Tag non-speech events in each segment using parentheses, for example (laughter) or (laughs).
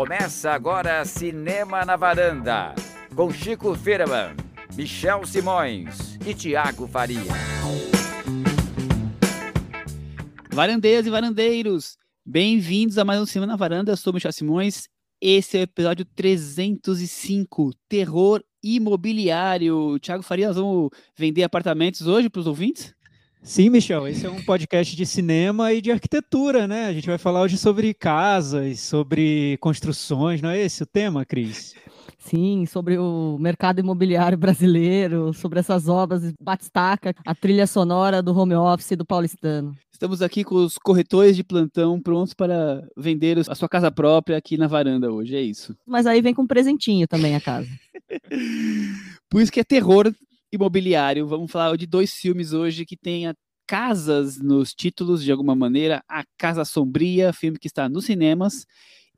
Começa agora Cinema na Varanda, com Chico Firman, Michel Simões e Tiago Faria. Varandeiras e varandeiros, bem-vindos a mais um Cinema na Varanda. Eu sou Michel Simões. Esse é o episódio 305, Terror Imobiliário. Tiago Faria, nós vamos vender apartamentos hoje para os ouvintes? Sim, Michel, esse é um podcast de cinema e de arquitetura, né? A gente vai falar hoje sobre casas, sobre construções, não é esse o tema, Cris? Sim, sobre o mercado imobiliário brasileiro, sobre essas obras, batistaca, a trilha sonora do home office do paulistano. Estamos aqui com os corretores de plantão prontos para vender a sua casa própria aqui na varanda hoje, é isso. Mas aí vem com um presentinho também a casa. (laughs) Por isso que é terror imobiliário. Vamos falar de dois filmes hoje que tem casas nos títulos, de alguma maneira. A Casa Sombria, filme que está nos cinemas,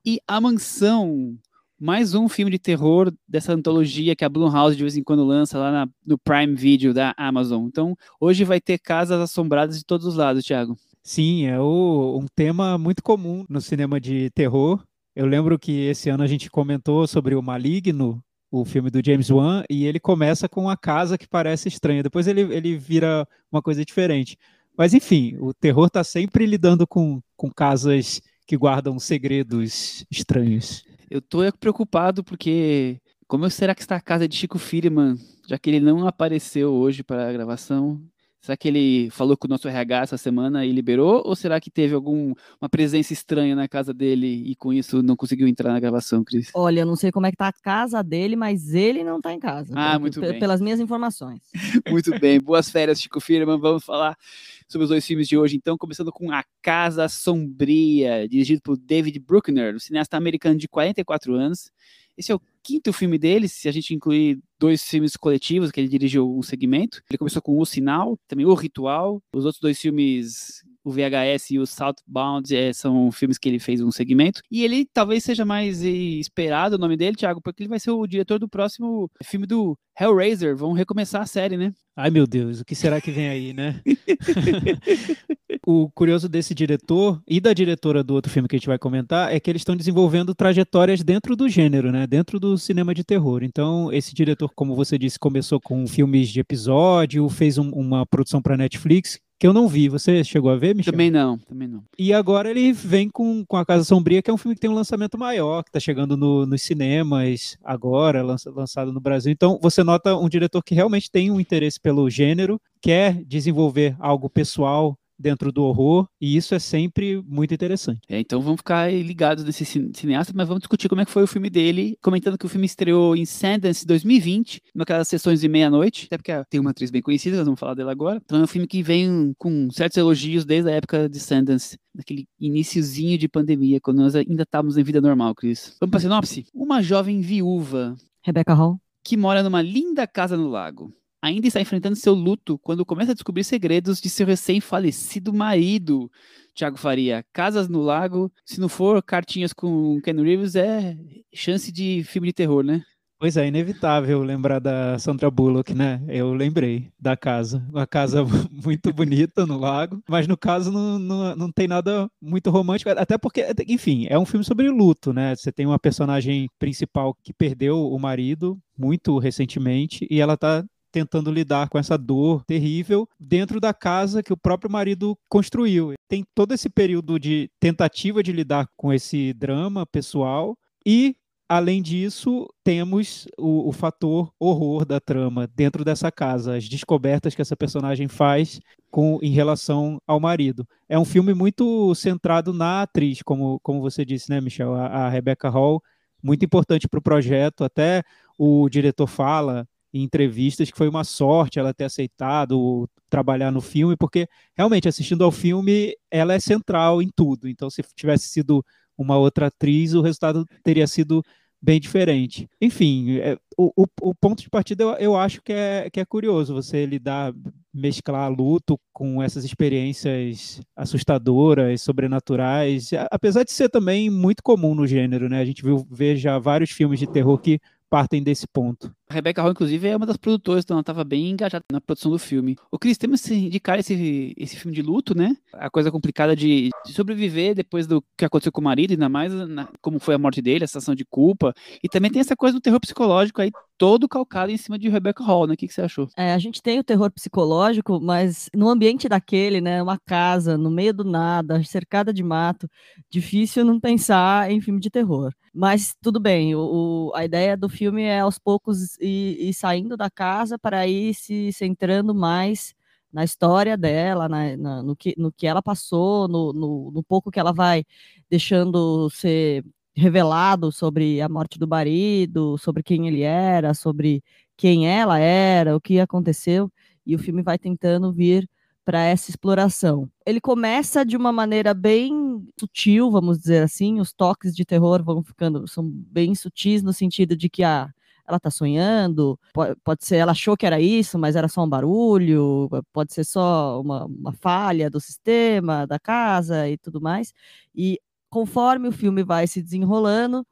e A Mansão, mais um filme de terror dessa antologia que a Blumhouse de vez em quando lança lá na, no Prime Video da Amazon. Então, hoje vai ter casas assombradas de todos os lados, Thiago. Sim, é o, um tema muito comum no cinema de terror. Eu lembro que esse ano a gente comentou sobre o Maligno, o filme do James Wan, e ele começa com uma casa que parece estranha. Depois ele, ele vira uma coisa diferente. Mas enfim, o terror está sempre lidando com, com casas que guardam segredos estranhos. Eu tô preocupado porque como será que está a casa de Chico Firman, já que ele não apareceu hoje para a gravação? Será que ele falou com o nosso RH essa semana e liberou? Ou será que teve alguma presença estranha na casa dele e com isso não conseguiu entrar na gravação, Cris? Olha, eu não sei como é que tá a casa dele, mas ele não tá em casa. Ah, muito bem. Pelas minhas informações. (laughs) muito bem. Boas férias, Chico Firman. Vamos falar sobre os dois filmes de hoje, então, começando com A Casa Sombria, dirigido por David Bruckner, um cineasta americano de 44 anos. Esse é o quinto filme dele, se a gente incluir dois filmes coletivos que ele dirigiu um segmento. Ele começou com O Sinal, também O Ritual. Os outros dois filmes o VHS e o Southbound é, são filmes que ele fez um segmento. E ele talvez seja mais esperado o nome dele, Thiago, porque ele vai ser o diretor do próximo filme do Hellraiser. Vão recomeçar a série, né? Ai, meu Deus, o que será que vem aí, né? (laughs) o curioso desse diretor e da diretora do outro filme que a gente vai comentar é que eles estão desenvolvendo trajetórias dentro do gênero, né? Dentro do cinema de terror. Então, esse diretor, como você disse, começou com filmes de episódio, fez um, uma produção para Netflix, que eu não vi. Você chegou a ver, Michel? Também não, também não. E agora ele vem com, com A Casa Sombria, que é um filme que tem um lançamento maior, que está chegando no, nos cinemas agora, lança, lançado no Brasil. Então, você nota um diretor que realmente tem um interesse pelo gênero, quer desenvolver algo pessoal dentro do horror, e isso é sempre muito interessante. É, então vamos ficar ligados nesse cineasta, mas vamos discutir como é que foi o filme dele, comentando que o filme estreou em Sundance 2020, naquelas sessões de meia-noite, até porque tem uma atriz bem conhecida, nós vamos falar dela agora. Então é um filme que vem com certos elogios desde a época de Sundance, naquele iníciozinho de pandemia, quando nós ainda estávamos em vida normal, Cris. Vamos para a sinopse? Uma jovem viúva, Rebecca Hall, que mora numa linda casa no lago ainda está enfrentando seu luto quando começa a descobrir segredos de seu recém-falecido marido. Tiago Faria, Casas no Lago, se não for cartinhas com Ken Reeves, é chance de filme de terror, né? Pois é, inevitável lembrar da Sandra Bullock, né? Eu lembrei da casa. Uma casa (laughs) muito bonita no lago, mas no caso não, não, não tem nada muito romântico, até porque, enfim, é um filme sobre luto, né? Você tem uma personagem principal que perdeu o marido muito recentemente e ela tá tentando lidar com essa dor terrível dentro da casa que o próprio marido construiu. Tem todo esse período de tentativa de lidar com esse drama pessoal e Além disso, temos o, o, fator horror da trama dentro dessa casa, as descobertas que essa personagem faz com, em relação ao marido. É um filme muito centrado na atriz, como, como você disse, né, Michel? A, a Rebecca Hall, muito importante para o projeto. Até o diretor fala em entrevistas que foi uma sorte ela ter aceitado trabalhar no filme, porque realmente assistindo ao filme ela é central em tudo. Então, se tivesse sido uma outra atriz, o resultado teria sido bem diferente. Enfim, é, o, o, o, ponto de partida eu, eu, acho que é, que é curioso você lidar, mesclar luto com essas experiências assustadoras, sobrenaturais, apesar de ser também muito comum no gênero, né? A gente viu ver já vários filmes de terror que partem desse ponto. A Rebecca Hall, inclusive, é uma das produtoras, então ela estava bem engajada na produção do filme. O Cris, temos que indicar esse, esse filme de luto, né? A coisa complicada de, de sobreviver depois do que aconteceu com o marido, ainda mais na, como foi a morte dele, a sensação de culpa. E também tem essa coisa do terror psicológico aí, todo calcado em cima de Rebecca Hall, né? O que, que você achou? É, a gente tem o terror psicológico, mas no ambiente daquele, né? Uma casa, no meio do nada, cercada de mato, difícil não pensar em filme de terror. Mas tudo bem, o, a ideia do filme é aos poucos ir saindo da casa para ir se centrando mais na história dela, na, na, no, que, no que ela passou, no, no, no, pouco que ela vai deixando ser revelado sobre a morte do marido, sobre quem ele era, sobre quem ela era, o que aconteceu, e o filme vai tentando vir para essa exploração. Ele começa de uma maneira bem sutil, vamos dizer assim, os toques de terror vão ficando são bem sutis no sentido de que a ela está sonhando, pode, pode, ser ela achou que era isso, mas era só um barulho, pode ser só uma, uma falha do sistema, da casa e tudo mais. E conforme o filme vai se desenrolando,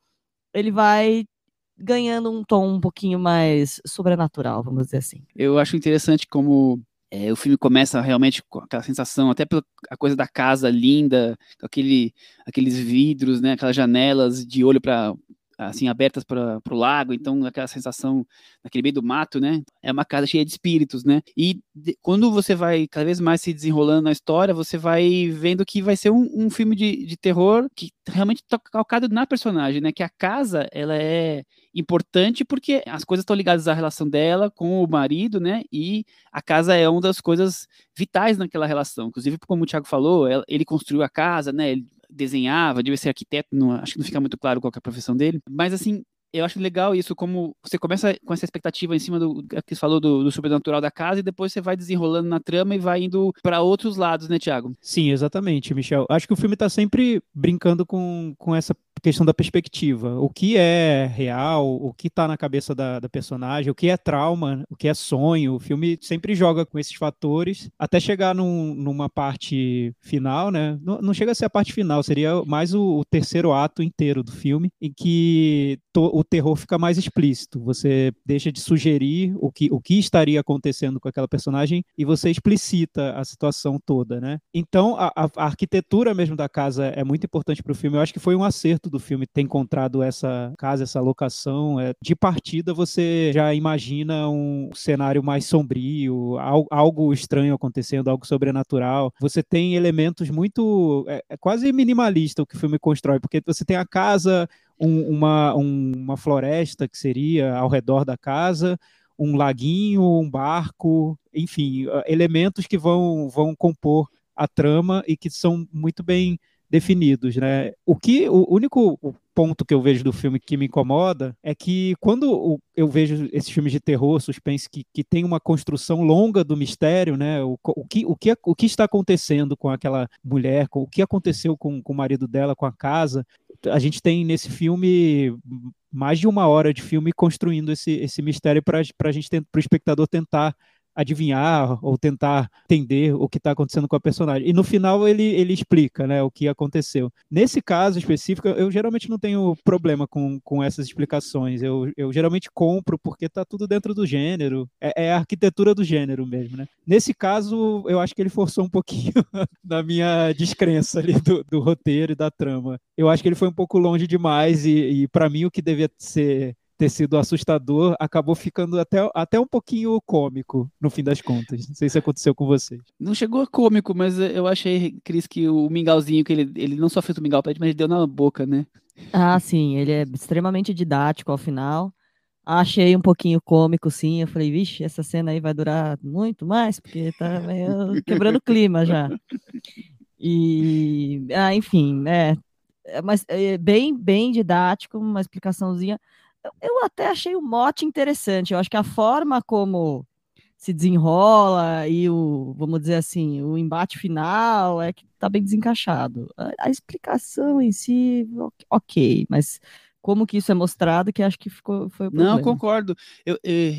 ele vai ganhando um tom um pouquinho mais sobrenatural, vamos dizer assim. Eu acho interessante como é, o filme começa realmente com aquela sensação, até pela a coisa da casa linda, aquele, aqueles vidros, né, aquelas janelas de olho para assim abertas para o lago, então aquela sensação naquele meio do mato, né? É uma casa cheia de espíritos, né? E de, quando você vai cada vez mais se desenrolando na história, você vai vendo que vai ser um, um filme de, de terror que realmente está calcado na personagem, né? Que a casa ela é importante porque as coisas estão ligadas à relação dela com o marido, né? E a casa é uma das coisas vitais naquela relação. Inclusive, como o Thiago falou, ele construiu a casa, né? Ele desenhava, devia ser arquiteto, não, acho que não fica muito claro qual é a profissão dele. Mas assim, eu acho legal isso, como você começa com essa expectativa em cima do que você falou do, do sobrenatural da casa e depois você vai desenrolando na trama e vai indo para outros lados, né, Thiago? Sim, exatamente, Michel. Acho que o filme está sempre brincando com, com essa questão da perspectiva. O que é real, o que está na cabeça da, da, personagem, o que é trauma, o que é sonho. O filme sempre joga com esses fatores até chegar num, numa parte final, né? Não, não, chega a ser a parte final, seria mais o, o terceiro ato inteiro do filme, em que to, o terror fica mais explícito. Você deixa de sugerir o que, o que estaria acontecendo com aquela personagem e você explicita a situação toda, né? Então, a, a, a arquitetura mesmo da casa é muito importante para o filme. Eu acho que foi um acerto do filme ter encontrado essa casa, essa locação. É, de partida, você já imagina um cenário mais sombrio, algo estranho acontecendo, algo sobrenatural. Você tem elementos muito. É, é quase minimalista o que o filme constrói, porque você tem a casa, um, uma, um, uma floresta que seria ao redor da casa, um laguinho, um barco, enfim, elementos que vão, vão compor a trama e que são muito bem definidos, né? O que o único ponto que eu vejo do filme que me incomoda é que quando eu vejo esses filmes de terror, suspense que, que tem uma construção longa do mistério, né? O, o, que, o, que, o que está acontecendo com aquela mulher, com, o que aconteceu com, com o marido dela, com a casa, a gente tem nesse filme mais de uma hora de filme construindo esse, esse mistério para a gente para o espectador tentar adivinhar ou tentar entender o que está acontecendo com a personagem. E no final ele, ele explica né, o que aconteceu. Nesse caso específico, eu geralmente não tenho problema com, com essas explicações. Eu, eu geralmente compro porque está tudo dentro do gênero. É, é, a arquitetura do gênero mesmo. Né? Nesse caso, eu acho que ele forçou um pouquinho (laughs) na minha descrença ali do, do roteiro e da trama. Eu acho que ele foi um pouco longe demais e, e para mim o que devia ser ter sido assustador, acabou ficando até, até um pouquinho cômico, no fim das contas. Não sei se aconteceu com vocês. Não chegou a cômico, mas eu achei, Cris, que o mingauzinho, que ele, ele não só fez o mingau mas ele deu na boca, né? Ah, sim, ele é extremamente didático ao final. Achei um pouquinho cômico, sim. Eu falei, vixe, essa cena aí vai durar muito mais, porque tá meio (laughs) quebrando o clima já. E, ah, enfim, é, mas é bem, bem didático, uma explicaçãozinha eu até achei o mote interessante. Eu acho que a forma como se desenrola e o, vamos dizer assim, o embate final é que tá bem desencaixado. A, a explicação em si, ok, mas como que isso é mostrado, que acho que ficou, foi o problema. Não, concordo. Eu, eu,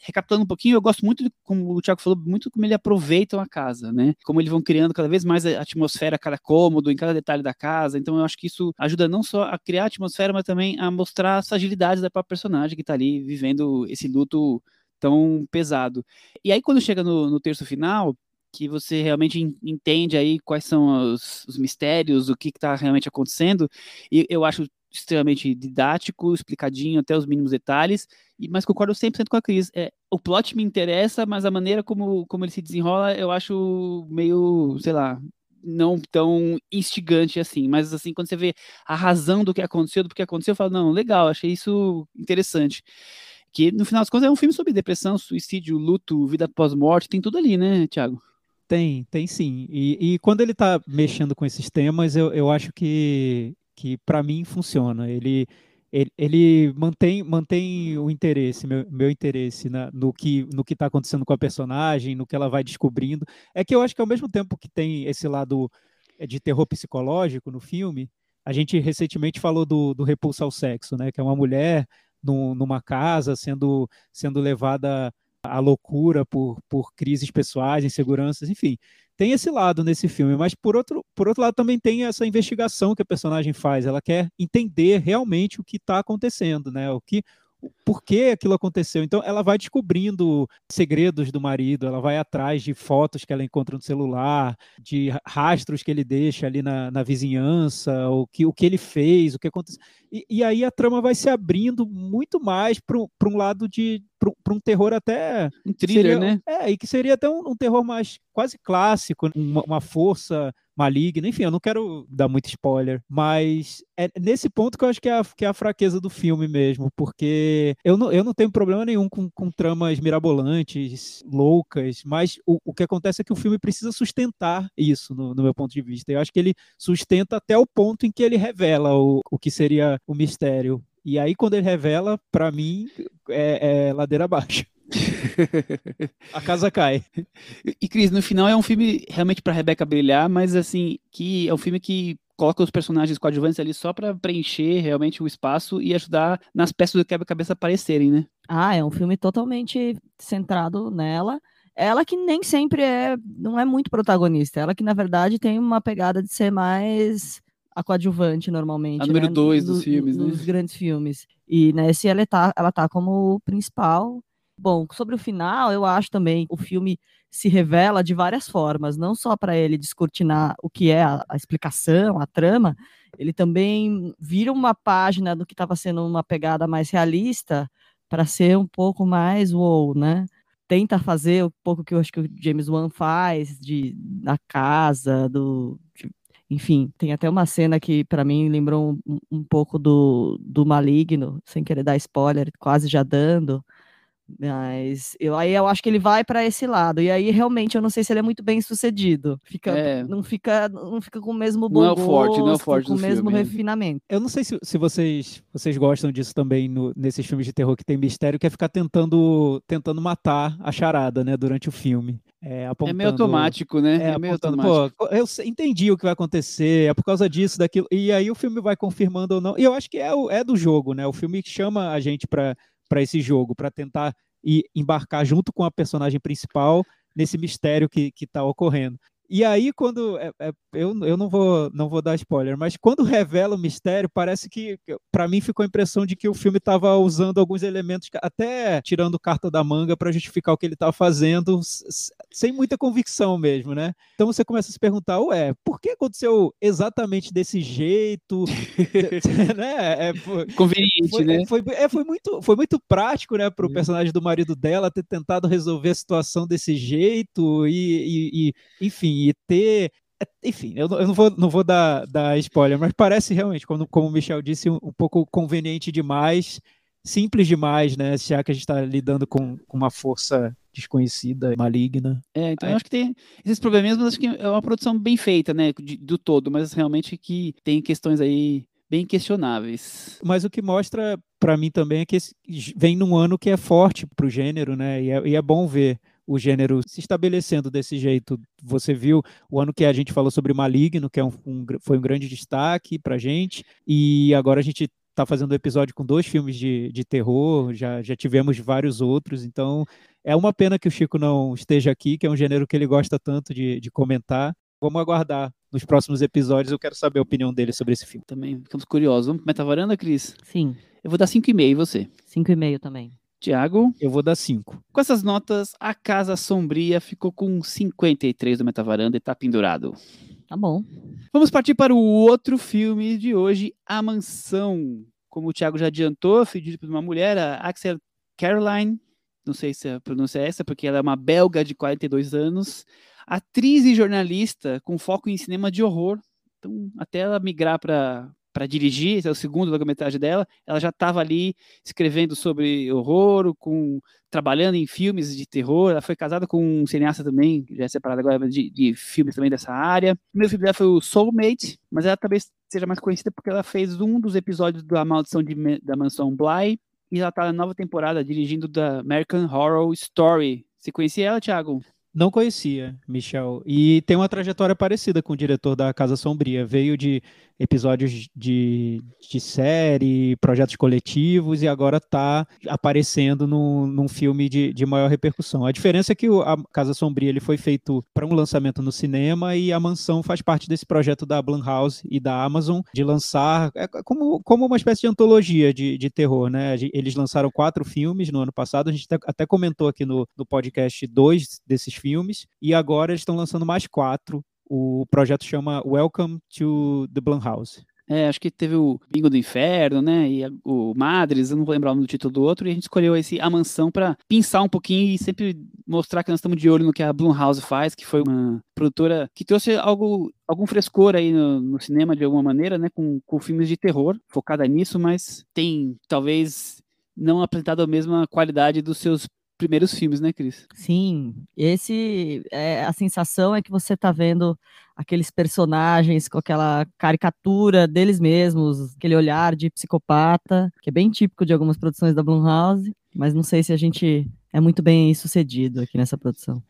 recapitulando um pouquinho, eu gosto muito, de, como o Thiago falou, muito como ele aproveita a casa, né? Como eles vão criando cada vez mais a atmosfera, cada cômodo, em cada detalhe da casa. Então eu acho que isso ajuda não só a criar a atmosfera, mas também a mostrar as fragilidades da própria personagem que está ali vivendo esse luto tão pesado. E aí quando chega no, no terço final, que você realmente entende aí quais são os, os mistérios, o que está realmente acontecendo, e eu acho extremamente didático, explicadinho até os mínimos detalhes, e, mas concordo 100% com a Cris. É, o plot me interessa, mas a maneira como, como ele se desenrola eu acho meio, sei lá, não tão instigante assim, mas assim, quando você vê a razão do que aconteceu, do que aconteceu, eu falo, não, legal, achei isso interessante. Que no final das contas é um filme sobre depressão, suicídio, luto, vida pós-morte, tem tudo ali, né, Thiago? Tem, tem sim. E, e quando ele está mexendo com esses temas, eu, eu acho que, que para mim funciona. Ele, ele, ele, mantém, mantém o interesse, meu, meu interesse no que no que está acontecendo com a personagem, no que ela vai descobrindo. É que eu acho que ao mesmo tempo que tem esse lado é, de terror psicológico no filme, a gente recentemente falou do, do repulso ao sexo, né? Que é uma mulher num, numa casa sendo, sendo levada à loucura por, por crises pessoais, inseguranças, enfim tem esse lado nesse filme, mas por outro, por outro lado também tem essa investigação que a personagem faz. Ela quer entender realmente o que está acontecendo, né? O que, por que aquilo aconteceu. Então, ela vai descobrindo segredos do marido, ela vai atrás de fotos que ela encontra no celular, de rastros que ele deixa ali na, na vizinhança, o que, o que ele fez, o que aconteceu. E, e aí a trama vai se abrindo muito mais para um lado de. para um terror até. Um thriller, seria, né? É, e que seria até um, um terror mais quase clássico, uma, uma força maligna. Enfim, eu não quero dar muito spoiler, mas é nesse ponto que eu acho que é a, que é a fraqueza do filme mesmo, porque eu não, eu não tenho problema nenhum com, com tramas mirabolantes, loucas, mas o, o que acontece é que o filme precisa sustentar isso, no, no meu ponto de vista. Eu acho que ele sustenta até o ponto em que ele revela o, o que seria o mistério. E aí, quando ele revela, para mim, é, é ladeira abaixo. (laughs) a casa cai. E, Cris, no final é um filme realmente para Rebeca brilhar, mas assim, que é um filme que coloca os personagens coadjuvantes ali só para preencher realmente o espaço e ajudar nas peças do quebra-cabeça aparecerem, né? Ah, é um filme totalmente centrado nela. Ela que nem sempre é, não é muito protagonista. Ela que, na verdade, tem uma pegada de ser mais a coadjuvante normalmente. A número né? dois dos filmes, nos né? grandes filmes. E nesse ela tá, ela tá como principal. Bom, sobre o final, eu acho também o filme se revela de várias formas, não só para ele descortinar o que é a, a, explicação, a trama, ele também vira uma página do que estava sendo uma pegada mais realista para ser um pouco mais wow, né? Tenta fazer um pouco que eu acho que o James Wan faz de da casa, do de, enfim, tem até uma cena que para mim lembrou um, um pouco do, do Maligno, sem querer dar spoiler, quase já dando mas eu, aí eu acho que ele vai para esse lado. E aí realmente eu não sei se ele é muito bem sucedido. Fica, É. não fica, não fica com o mesmo bom Não é o forte, não é o forte com o mesmo filme. refinamento. Eu não sei se, se vocês, vocês gostam disso também no- nesses filmes de terror que tem mistério, que é ficar tentando, tentando matar a charada, né, durante o filme. É, É apontando, meio automático, né? É, É, meio apontando, automático. pô, eu entendi o que vai acontecer, é por causa disso, daquilo. E aí o filme vai confirmando ou não. E eu acho que é, o- é do jogo, né? O filme chama a gente para esse jogo, para tentar ir, embarcar junto com a personagem principal nesse mistério que, que tá ocorrendo. E aí, quando. é- é- eu, eu não vou não vou dar spoiler, mas quando revela o mistério, parece que. para mim ficou a impressão de que o filme estava usando alguns elementos, até tirando carta da manga para justificar o que ele estava fazendo, s- s- sem muita convicção mesmo, né? Então você começa a se perguntar, ué, por que aconteceu exatamente desse jeito? (laughs) (laughs) né? É, foi, Conveniente, foi, né? foi, é, foi muito, foi muito prático, né, para o Hum. personagem do marido dela ter tentado resolver a situação desse jeito e, e- e, enfim, e ter. é, Enfim, eu não, eu não vou, não vou dar, dar spoiler, mas parece realmente, como, como o Michel disse, um, um pouco conveniente demais, simples demais, né? Já que a gente está lidando com, com uma força desconhecida, maligna. É, então Aí- eu acho que tem esses probleminhas, mas acho que é uma produção bem feita, né? de- do todo, mas realmente que tem questões aí bem questionáveis. Mas o que mostra para mim também é que vem num ano que é forte para o gênero, né? E é, e é bom ver o gênero se estabelecendo desse jeito. Você viu o ano que a gente falou sobre Maligno, que é um, um foi um grande destaque para gente, e agora a gente está fazendo um episódio com dois filmes de, de terror, já, já tivemos vários outros, então é uma pena que o Chico não esteja aqui, que é um gênero que ele gosta tanto de, de comentar. Vamos aguardar nos próximos episódios, eu quero saber a opinião dele sobre esse filme. Também ficamos curiosos. Vamos pro Metavaranda, Cris? Sim, Eu vou dar 5,5 e você? 5,5 também. Tiago? Eu vou dar cinco. Com essas notas, a Casa Sombria ficou com 53 do Metavaranda e tá pendurado. Tá bom. Vamos partir para o outro filme de hoje, A Mansão. Como o Thiago já adiantou, foi dirigido por uma mulher, a Axel Caroline. Não sei se a pronúncia é essa, porque ela é uma belga de 42 anos. Atriz e jornalista com foco em cinema de horror. Então, até ela migrar para para dirigir, é o segundo longa-metragem dela, ela já estava ali escrevendo sobre horror, com trabalhando em filmes de terror. Ela foi casada com um cineasta também, já é separada agora de, de filmes também dessa área. O primeiro filme dela foi o Soulmate, mas ela talvez seja mais conhecida porque ela fez um dos episódios da Maldição de, da Mansão Bly e ela está na nova temporada dirigindo da American Horror Story. Você conhecia ela, Thiago? Não conhecia, Michel. E tem uma trajetória parecida com o diretor da Casa Sombria. Veio de episódios de, de série, projetos coletivos, e agora está aparecendo num, num filme de, de maior repercussão. A diferença é que o- a Casa Sombria ele foi feito para um lançamento no cinema e a Mansão faz parte desse projeto da Blumhouse e da Amazon de lançar é como, como uma espécie de antologia de, de terror, né? Eles lançaram quatro filmes no ano passado, a gente até, até comentou aqui no, no podcast dois desses filmes, e agora eles estão lançando mais quatro. O projeto chama Welcome to the Blumhouse. É, acho que teve o Bingo do Inferno, né? E o Madres, eu não vou lembrar o nome do título do outro, e a gente escolheu esse A Mansão para pensar um pouquinho e sempre mostrar que nós estamos de olho no que a Blumhouse faz, que foi uma produtora que trouxe algo, algum frescor aí no, no cinema de alguma maneira, né? Com, com filmes de terror, focada nisso, mas tem talvez não apresentado a mesma qualidade dos seus primeiros filmes, né, Cris? Sim, esse é a sensação é que você tá vendo aqueles personagens com aquela caricatura deles mesmos, aquele olhar de psicopata, que é bem típico de algumas produções da Blumhouse, mas não sei se a gente é muito bem sucedido aqui nessa produção.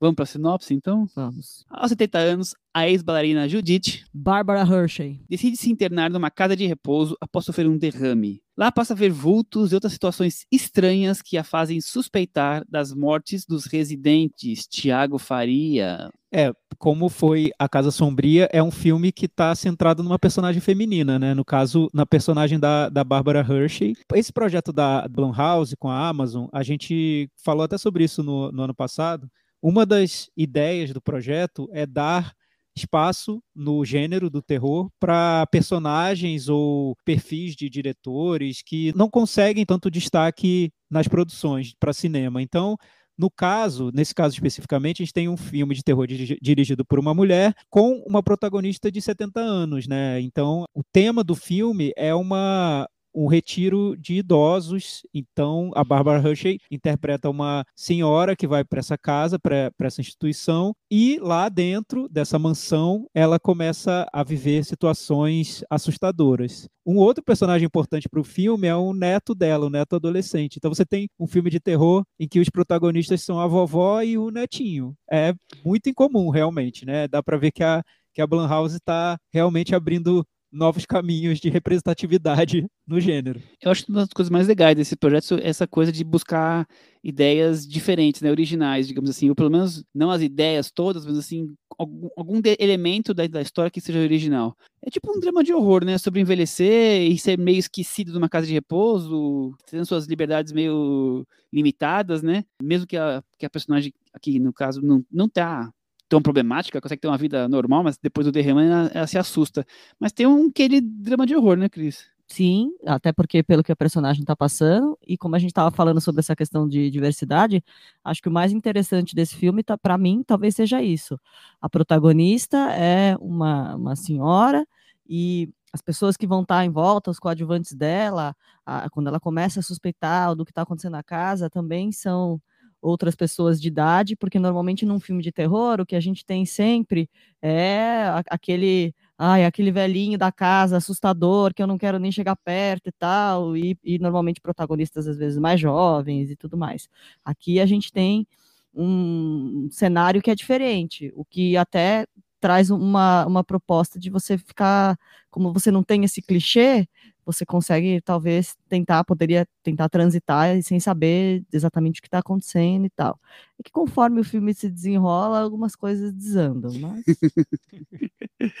Vamos para a sinopse, então? Vamos. Aos 70 anos, a ex-bailarina Judith Barbara Hershey. decide se internar numa casa de repouso após sofrer um derrame. Lá passa a ver vultos e outras situações estranhas que a fazem suspeitar das mortes dos residentes. Tiago Faria. É, como foi A Casa Sombria, é um filme que está centrado numa personagem feminina, né? No caso, na personagem da, da Barbara Hershey. Esse projeto da Blumhouse com a Amazon, a gente falou até sobre isso no, no ano passado. Uma das ideias do projeto é dar espaço no gênero do terror para personagens ou perfis de diretores que não conseguem tanto destaque nas produções para cinema. Então, no caso, nesse caso especificamente, a gente tem um filme de terror dirigi- dirigido por uma mulher com uma protagonista de 70 anos, né? Então, o tema do filme é uma um retiro de idosos. Então, a Barbara Hershey interpreta uma senhora que vai para essa casa, para essa instituição, e lá dentro dessa mansão, ela começa a viver situações assustadoras. Um outro personagem importante para o filme é o neto dela, o neto adolescente. Então, você tem um filme de terror em que os protagonistas são a vovó e o netinho. É muito incomum, realmente, né? Dá para ver que a, que a Blumhouse está realmente abrindo novos caminhos de representatividade no gênero. Eu acho uma das coisas mais legais desse projeto é essa coisa de buscar ideias diferentes, né, originais, digamos assim, ou pelo menos não as ideias todas, mas assim, algum, algum elemento da, da história que seja original. É tipo um drama de horror, né, sobre envelhecer e ser meio esquecido numa casa de repouso, tendo suas liberdades meio limitadas, né, mesmo que a, que a personagem aqui, no caso, não, não tá tão problemática, consegue ter uma vida normal, mas depois do derrame ela, ela se assusta. Mas tem um aquele drama de horror, né, Cris? Sim, até porque pelo que a personagem está passando, e como a gente estava falando sobre essa questão de diversidade, acho que o mais interessante desse filme, tá, para mim, talvez seja isso. A protagonista é uma, uma senhora e as pessoas que vão estar em volta, os coadjuvantes dela, a- quando ela começa a suspeitar do que está acontecendo na casa, também são outras pessoas de idade, porque normalmente num filme de terror, o que a gente tem sempre é aquele ai, aquele velhinho da casa assustador que eu não quero nem chegar perto e tal, e, e normalmente protagonistas às vezes mais jovens e tudo mais. Aqui a gente tem um cenário que é diferente, o que até traz uma, uma proposta de você ficar, como você não tem esse clichê, você consegue talvez tentar, poderia tentar transitar sem saber exatamente o que está acontecendo e tal. E que conforme o filme se desenrola, algumas coisas desandam, mas... (laughs)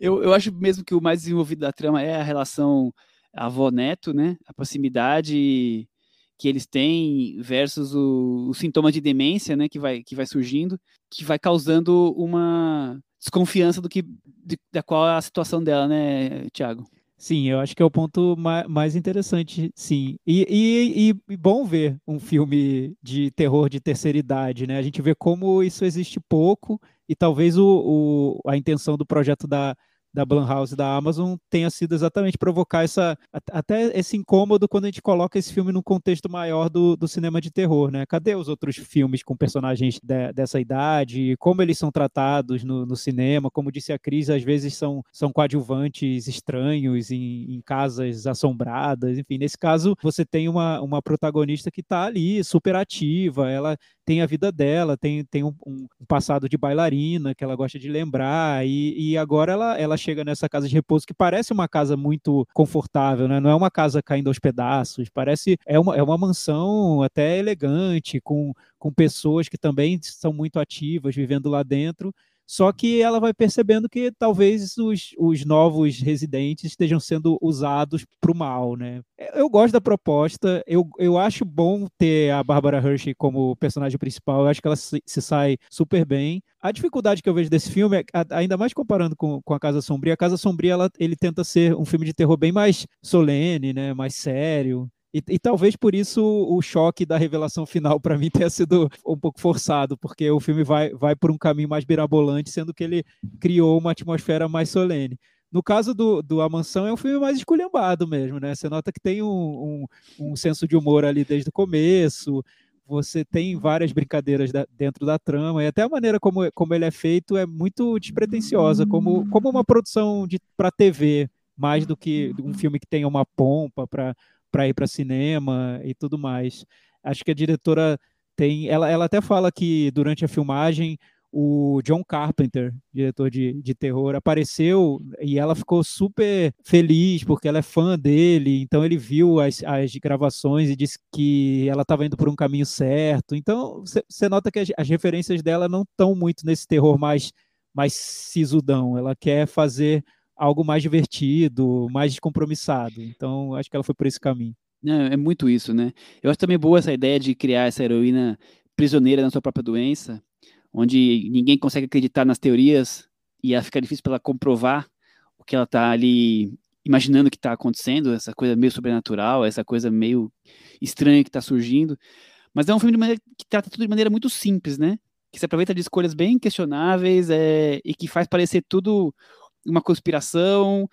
eu, eu acho mesmo que o mais desenvolvido da trama é a relação avó-neto, né? A proximidade que eles têm versus o, o, sintoma de demência, né, que vai, que vai surgindo, que vai causando uma desconfiança do que de, da qual é a situação dela, né, Tiago? Sim, eu acho que é o ponto mais interessante, sim. E, e, e, bom ver um filme de terror de terceira idade, né? A gente vê como isso existe pouco e talvez o, o a intenção do projeto da, da Blumhouse da Amazon tenha sido exatamente provocar essa, até esse incômodo quando a gente coloca esse filme num contexto maior do, do cinema de terror, né? Cadê os outros filmes com personagens de, dessa idade? Como eles são tratados no, no, cinema? Como disse a Cris, às vezes são, são coadjuvantes estranhos em, em casas assombradas. Enfim, nesse caso, você tem uma, uma protagonista que está ali, super ativa, ela tem a vida dela, tem, tem um, um, passado de bailarina que ela gosta de lembrar, e, e agora ela, ela chega nessa casa de repouso que parece uma casa muito confortável, né? Não é uma casa caindo aos pedaços, parece é uma, é uma mansão até elegante, com, com pessoas que também são muito ativas vivendo lá dentro. Só que ela vai percebendo que talvez os, os novos residentes estejam sendo usados para o mal, né? Eu gosto da proposta, eu, eu acho bom ter a Barbara Hershey como personagem principal, eu acho que ela se, se sai super bem. A dificuldade que eu vejo desse filme, é, ainda mais comparando com, com A Casa Sombria, A Casa Sombria ela, ele tenta ser um filme de terror bem mais solene, né? mais sério. E, e, talvez por isso o choque da revelação final para mim (laughs) tenha sido um pouco forçado, porque o filme vai, vai por um caminho mais birabolante, sendo que ele criou uma atmosfera mais solene. No caso do, do A Mansão, é um filme mais esculhambado mesmo, né? Você nota que tem um, um, um senso de humor ali desde o começo, você tem várias brincadeiras da, dentro da trama, e até a maneira como, como ele é feito é muito despretensiosa, como, como uma produção para TV, mais do que um filme que tenha uma pompa para para ir para cinema e tudo mais. Acho que a diretora tem, ela, ela até fala que durante a filmagem o John Carpenter, diretor de, de terror, apareceu e ela ficou super feliz porque ela é fã dele. Então ele viu as, as gravações e disse que ela estava indo por um caminho certo. Então você nota que as, as, referências dela não estão muito nesse terror mais, mais sisudão. Ela quer fazer algo mais divertido, mais descompromissado. Então, acho que ela foi por esse caminho. É, é muito isso, né? Eu acho também boa essa ideia de criar essa heroína prisioneira na sua própria doença, onde ninguém consegue acreditar nas teorias e fica difícil para ela comprovar o que ela está ali imaginando que está acontecendo, essa coisa meio sobrenatural, essa coisa meio estranha que está surgindo. Mas é um filme maneira, que trata tudo de maneira muito simples, né? Que se aproveita de escolhas bem questionáveis é, e que faz parecer tudo uma conspiração,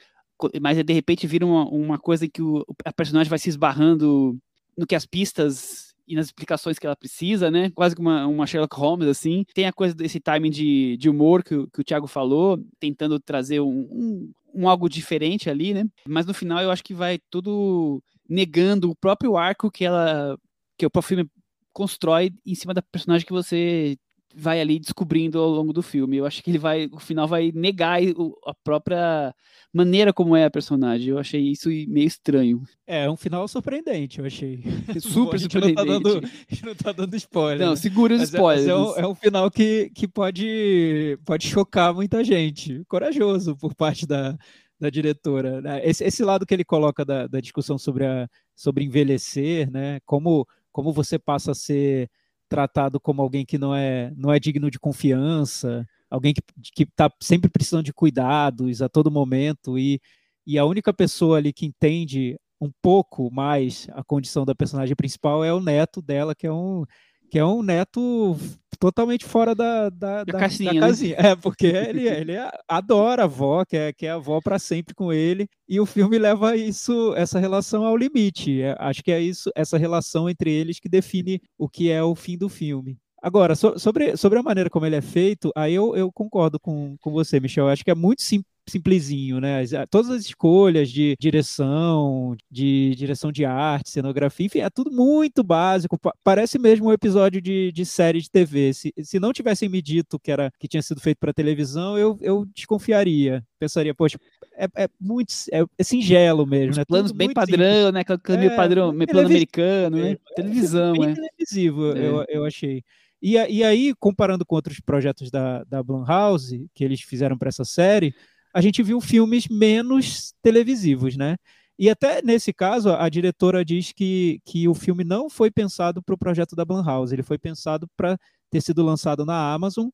mas de repente vira uma, uma coisa que o, a personagem vai se esbarrando no que as pistas e nas explicações que ela precisa, né? Quase que uma, uma Sherlock Holmes, assim. Tem a coisa desse timing de, de humor que, que o Thiago falou, tentando trazer um, um, um, algo diferente ali, né? Mas no final eu acho que vai tudo negando o próprio arco que ela que o filme constrói em cima da personagem que você vai ali descobrindo ao longo do filme. Eu acho que ele vai, o final vai negar a própria maneira como é a personagem. Eu achei isso meio estranho. É, um final surpreendente, eu achei. (laughs) Super surpreendente. Não tá, dando, a gente não tá dando spoiler. Não, né? segura os mas spoilers. É, é, um, é, um, final que, que pode, pode chocar muita gente. Corajoso por parte da, da diretora. Né? Esse, esse lado que ele coloca da, da discussão sobre, a, sobre envelhecer, né? Como, como você passa a ser tratado como alguém que não é, não é digno de confiança, alguém que está sempre precisando de cuidados a todo momento, e, e a única pessoa ali que entende um pouco mais a condição da personagem principal é o neto dela, que é um, que é um neto totalmente fora da, da, da, caixinha, da casinha. Né? É, porque ele, ele adora a avó, quer, quer a avó para sempre com ele, e o filme leva isso, essa relação ao limite. É, acho que é isso, essa relação entre eles que define o que é o fim do filme. Agora, so, sobre, sobre a maneira como ele é feito, aí eu, eu concordo com, com você, Michel. Eu acho que é muito sim, simplesinho, né? As- todas as escolhas de direção, de direção de arte, cenografia, enfim, é tudo muito básico. pa- Parece mesmo um episódio de, de série de TV. Se, se não tivessem me dito que era que tinha sido feito para televisão, eu, eu desconfiaria. Pensaria, poxa, é, é muito é, é singelo mesmo, Os né? planos Tudo bem padrão, né? Aquele meio É, padrão, meio plano americano, né? mesmo. É, Televisão, bem é. televisivo, É. eu, eu achei. E, e aí, comparando com outros projetos da, da Blumhouse, que eles fizeram para essa série, a gente viu filmes menos televisivos, né? E até nesse caso, a, diretora diz que, que o filme não foi pensado para o projeto da Blumhouse, ele foi pensado para ter sido lançado na Amazon.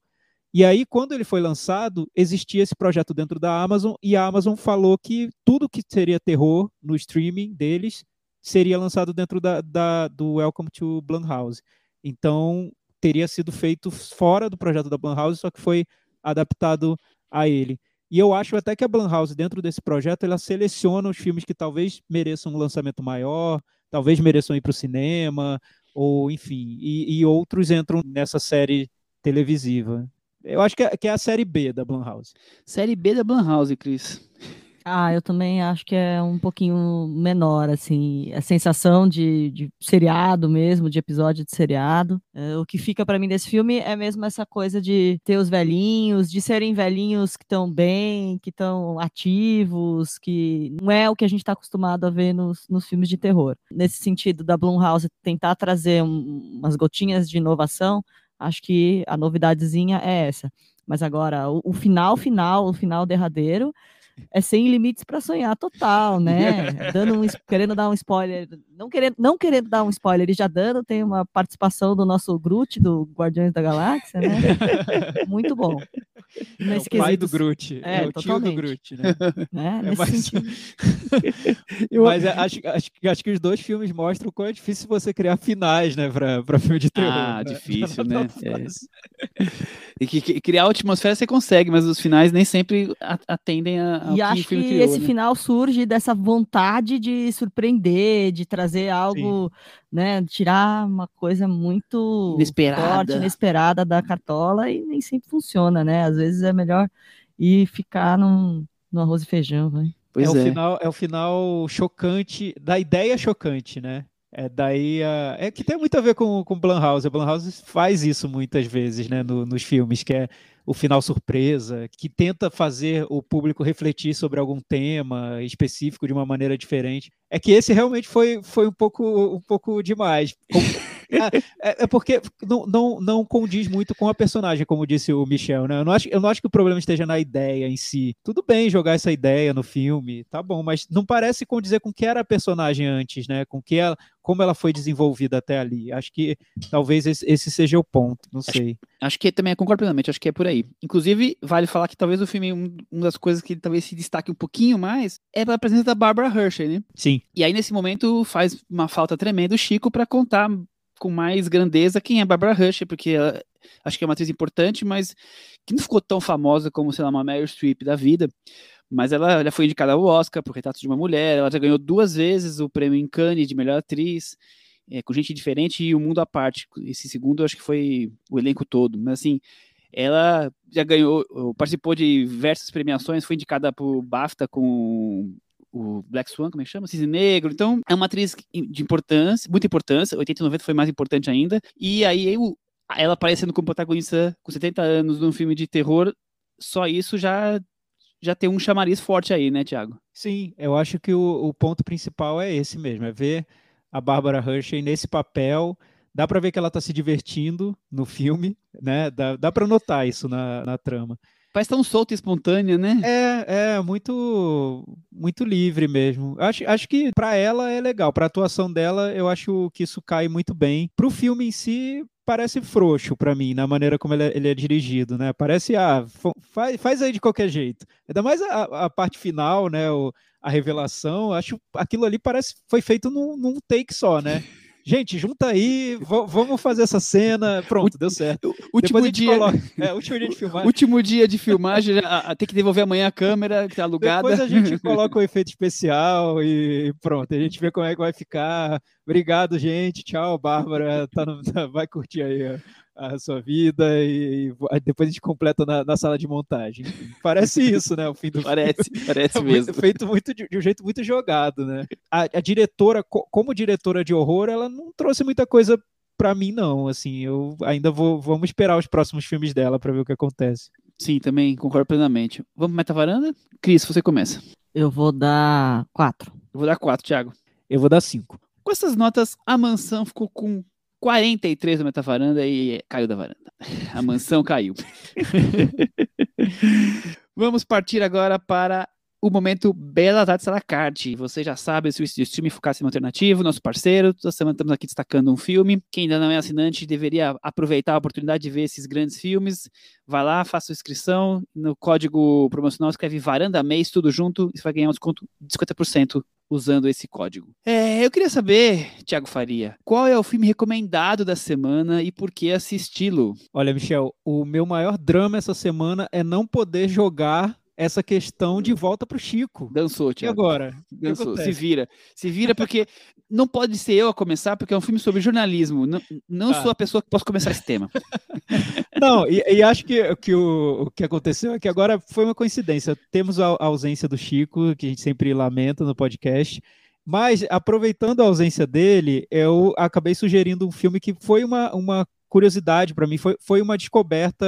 E aí, quando ele foi lançado, existia esse projeto dentro da Amazon, e a Amazon falou que tudo que seria terror no streaming deles seria lançado dentro da, da- do Welcome to Blumhouse. Então, teria sido feito fora do projeto da Blumhouse, só que foi adaptado a ele. E eu acho até que a Blumhouse, dentro desse projeto, ela seleciona os filmes que talvez mereçam um lançamento maior, talvez mereçam ir para o cinema, ou enfim, e, e outros entram nessa série televisiva. Eu acho que é, que é a série B da Blumhouse. Série B da Blumhouse, Cris. Ah, eu também acho que é um pouquinho menor, assim, a sensação de, de seriado mesmo, de episódio de seriado. É, o que fica pra mim desse filme é mesmo essa coisa de ter os velhinhos, de serem velhinhos que estão bem, que estão ativos, que não é o que a gente está acostumado a ver nos, nos filmes de terror. Nesse sentido, da Blumhouse tentar trazer um- umas gotinhas de inovação, acho que a novidadezinha é essa. Mas agora, o, o final final, o final derradeiro, é sem limites para sonhar total, né? (laughs) Dando um, querendo dar um spoiler, não querendo, não querendo dar um spoiler e já dando, tem uma participação do nosso Groot, do Guardiões da Galáxia, né? (laughs) Muito bom. É o pai do Groot, é, É, o tio do totalmente. Groot, né? (laughs) né? É Nesse mais- sentido. Mas é, acho, acho, que- acho que os dois filmes mostram como é difícil você criar finais, né, pra filme de terror. Ah, pra- difícil, né? É. E que, que- criar a atmosfera você consegue, mas os finais nem sempre a- atendem a, ao E que acho o filme que criou, esse né? final surge dessa vontade de surpreender, de trazer algo, né? Tirar uma coisa muito Inesperada. forte, inesperada da cartola e nem sempre funciona, né? Às vezes é melhor ir ficar num, no arroz e feijão, vai. Pois é, o é. final, é o final chocante, da ideia chocante, né? É daí a, é que tem muito a ver com com Blumhouse. Blumhouse faz isso muitas vezes, né, no- nos filmes, que é o final surpresa, que tenta fazer o público refletir sobre algum tema específico de uma maneira diferente. É que esse realmente foi, foi um pouco um pouco demais. Com- É, é porque não, não, não condiz muito com a personagem, como disse o Michel, né? Eu não, acho, eu não acho que o problema esteja na ideia em si. Tudo bem jogar essa ideia no filme, tá bom, mas não parece condizer com o que era a personagem antes, né? Com que ela, como ela foi desenvolvida até ali. Acho que talvez esse, esse seja o ponto, não sei. Acho que também concordo plenamente, acho que é por aí. Inclusive, vale falar que talvez o filme, um- uma das coisas que talvez se destaque um pouquinho mais é a presença da Barbara Hershey, né? Sim. E aí, nesse momento, faz uma falta tremenda o Chico para contar com mais grandeza quem é Barbara Hershey, porque ela, acho que é uma atriz importante, mas que não ficou tão famosa como, sei lá, uma Meryl Streep da vida. Mas ela, ela foi indicada ao Oscar por Retrato de uma Mulher, ela já ganhou duas vezes o prêmio em Cannes de melhor atriz, é, com gente diferente e o mundo à parte. Esse segundo, acho que foi o elenco todo. Mas assim, ela já ganhou, participou de diversas premiações, foi indicada por BAFTA com o Black Swan, como é que chama? Cisne Negro. Então, é uma atriz de importância, muita importância. 80 e 90 foi mais importante ainda. E aí, eu- ela aparecendo como protagonista com 70 anos num filme de terror, só isso já, já tem um chamariz forte aí, né, Thiago? Sim, eu acho que o, o ponto principal é esse mesmo, é ver a Barbara Hershey nesse papel. Dá para ver que ela está se divertindo no filme, né? Dá, dá para notar isso na, na trama. Parece tão solta e espontânea, né? É, é muito, muito livre mesmo. Acho, acho que para ela é legal, para a atuação dela, eu acho que isso cai muito bem. Para o filme em si, parece frouxo para mim, na maneira como ele é, ele é dirigido, né? Parece, ah, faz, faz aí de qualquer jeito. Ainda mais a, a parte final, né? O, a revelação, acho aquilo ali parece foi feito num, num take só, né? (laughs) Gente, junta aí, vamos fazer essa cena. Pronto, deu certo. Último dia, coloca- é, último dia de filmagem. último dia de filmagem, tem que devolver amanhã a câmera que tá alugada. Depois a gente (laughs) coloca o efeito especial e pronto, a gente vê como é que vai ficar. Obrigado, gente. Tchau, Bárbara. Tá no- (laughs) vai curtir aí a sua vida e, e depois a gente completa na, na sala de montagem. Parece isso, né? O fim do (laughs) Parece, parece é mesmo. feito muito de, de, um jeito muito jogado, né? A, a diretora, co, como diretora de horror, ela não trouxe muita coisa para mim não, assim, eu ainda vou vamos esperar os próximos filmes dela para ver o que acontece. Sim, também concordo plenamente. Vamos meta varanda? Cris, você começa. Eu vou dar quatro. Eu vou dar quatro, Thiago. Eu vou dar cinco. Com essas notas, a mansão ficou com 43 no metavaranda e caiu da varanda. A mansão caiu. (laughs) (laughs) Vamos partir agora para o momento Belas Artes à la carte. Você já sabe, o streaming focar cinema alternativo, nosso parceiro, toda semana estamos aqui destacando um filme. Quem ainda não é assinante deveria aproveitar a oportunidade de ver esses grandes filmes. Vai lá, faça sua inscrição. No código promocional escreve Varanda Mês, tudo junto, e você vai ganhar um desconto de 50% usando esse código. É, eu queria saber, Thiago Faria, qual é o filme recomendado da semana e por que assisti-lo? Olha, Michel, o meu maior drama essa semana é não poder jogar essa questão de volta para o Chico. Dançou, Tiago. E agora? Dançou. Se vira. Se vira porque não pode ser eu a começar, porque é um filme sobre jornalismo. Não, não ah. sou a pessoa que posso começar esse tema. (laughs) não, e, e, acho que, que o, o que aconteceu é que agora foi uma coincidência. Temos a, a ausência do Chico, que a gente sempre lamenta no podcast. Mas, aproveitando a ausência dele, eu acabei sugerindo um filme que foi uma, uma curiosidade para mim, foi, foi uma descoberta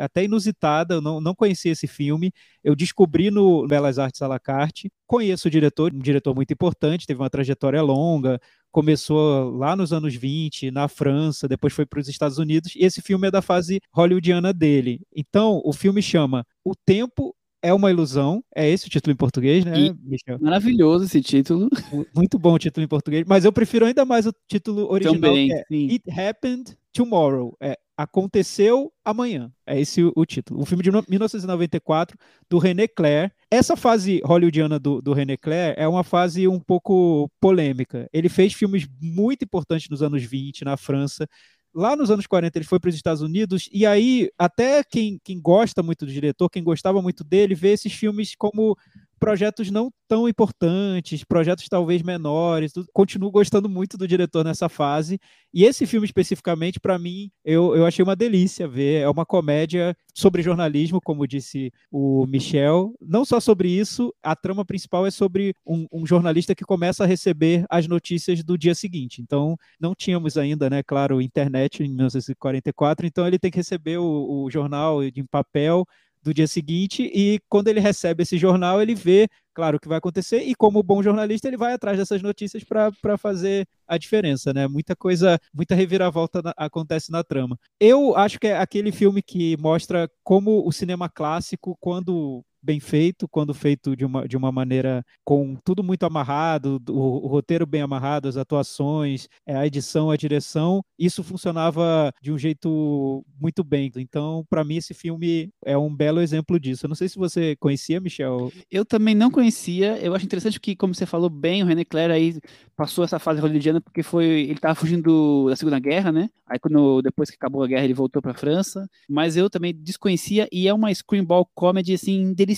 até inusitada, eu não, não conhecia esse filme, eu descobri no Belas Artes à la carte, conheço o diretor, um diretor muito importante, teve uma trajetória longa, começou lá nos anos 20, na França, depois foi para os Estados Unidos, e esse filme é da fase hollywoodiana dele. Então, o filme chama O Tempo é uma ilusão. É esse o título em português, né, Michel? Maravilhoso esse título. Muito bom o título em português, mas eu prefiro ainda mais o título original, Também, é It Happened Tomorrow. É Aconteceu Amanhã. É esse o, o, título. O filme de 1994, do René Clair. Essa fase hollywoodiana do, do René Clair é uma fase um pouco polêmica. Ele fez filmes muito importantes nos anos 20, na França lá nos anos 40 ele foi para os Estados Unidos, e aí até quem, quem gosta muito do diretor, quem gostava muito dele, vê esses filmes como projetos não tão importantes, projetos talvez menores. Continuo gostando muito do diretor nessa fase. E esse filme especificamente, para mim, eu, eu achei uma delícia ver. É uma comédia sobre jornalismo, como disse o Michel. Não só sobre isso, a trama principal é sobre um, um jornalista que começa a receber as notícias do dia seguinte. Então, não tínhamos ainda, né, claro, internet em 1944, então ele tem que receber o, o jornal em papel do dia seguinte e quando ele recebe esse jornal, ele vê, claro, o que vai acontecer e como bom jornalista, ele vai atrás dessas notícias para fazer a diferença, né? Muita coisa, muita reviravolta na, acontece na trama. Eu acho que é aquele filme que mostra como o cinema clássico, quando bem feito, quando feito de uma, de uma maneira com tudo muito amarrado, o, o roteiro bem amarrado, as atuações, é, a edição, a direção, isso funcionava de um jeito muito bem. Então, para mim, esse filme é um belo exemplo disso. Eu não sei se você conhecia, Michel. Eu também não conhecia. Eu acho interessante que, como você falou bem, o René Clair aí passou essa fase hollywoodiana porque foi ele estava fugindo da Segunda Guerra, né? Aí quando depois que acabou a guerra ele voltou para a França. Mas eu também desconhecia e é uma screenball comedy assim deliciosa,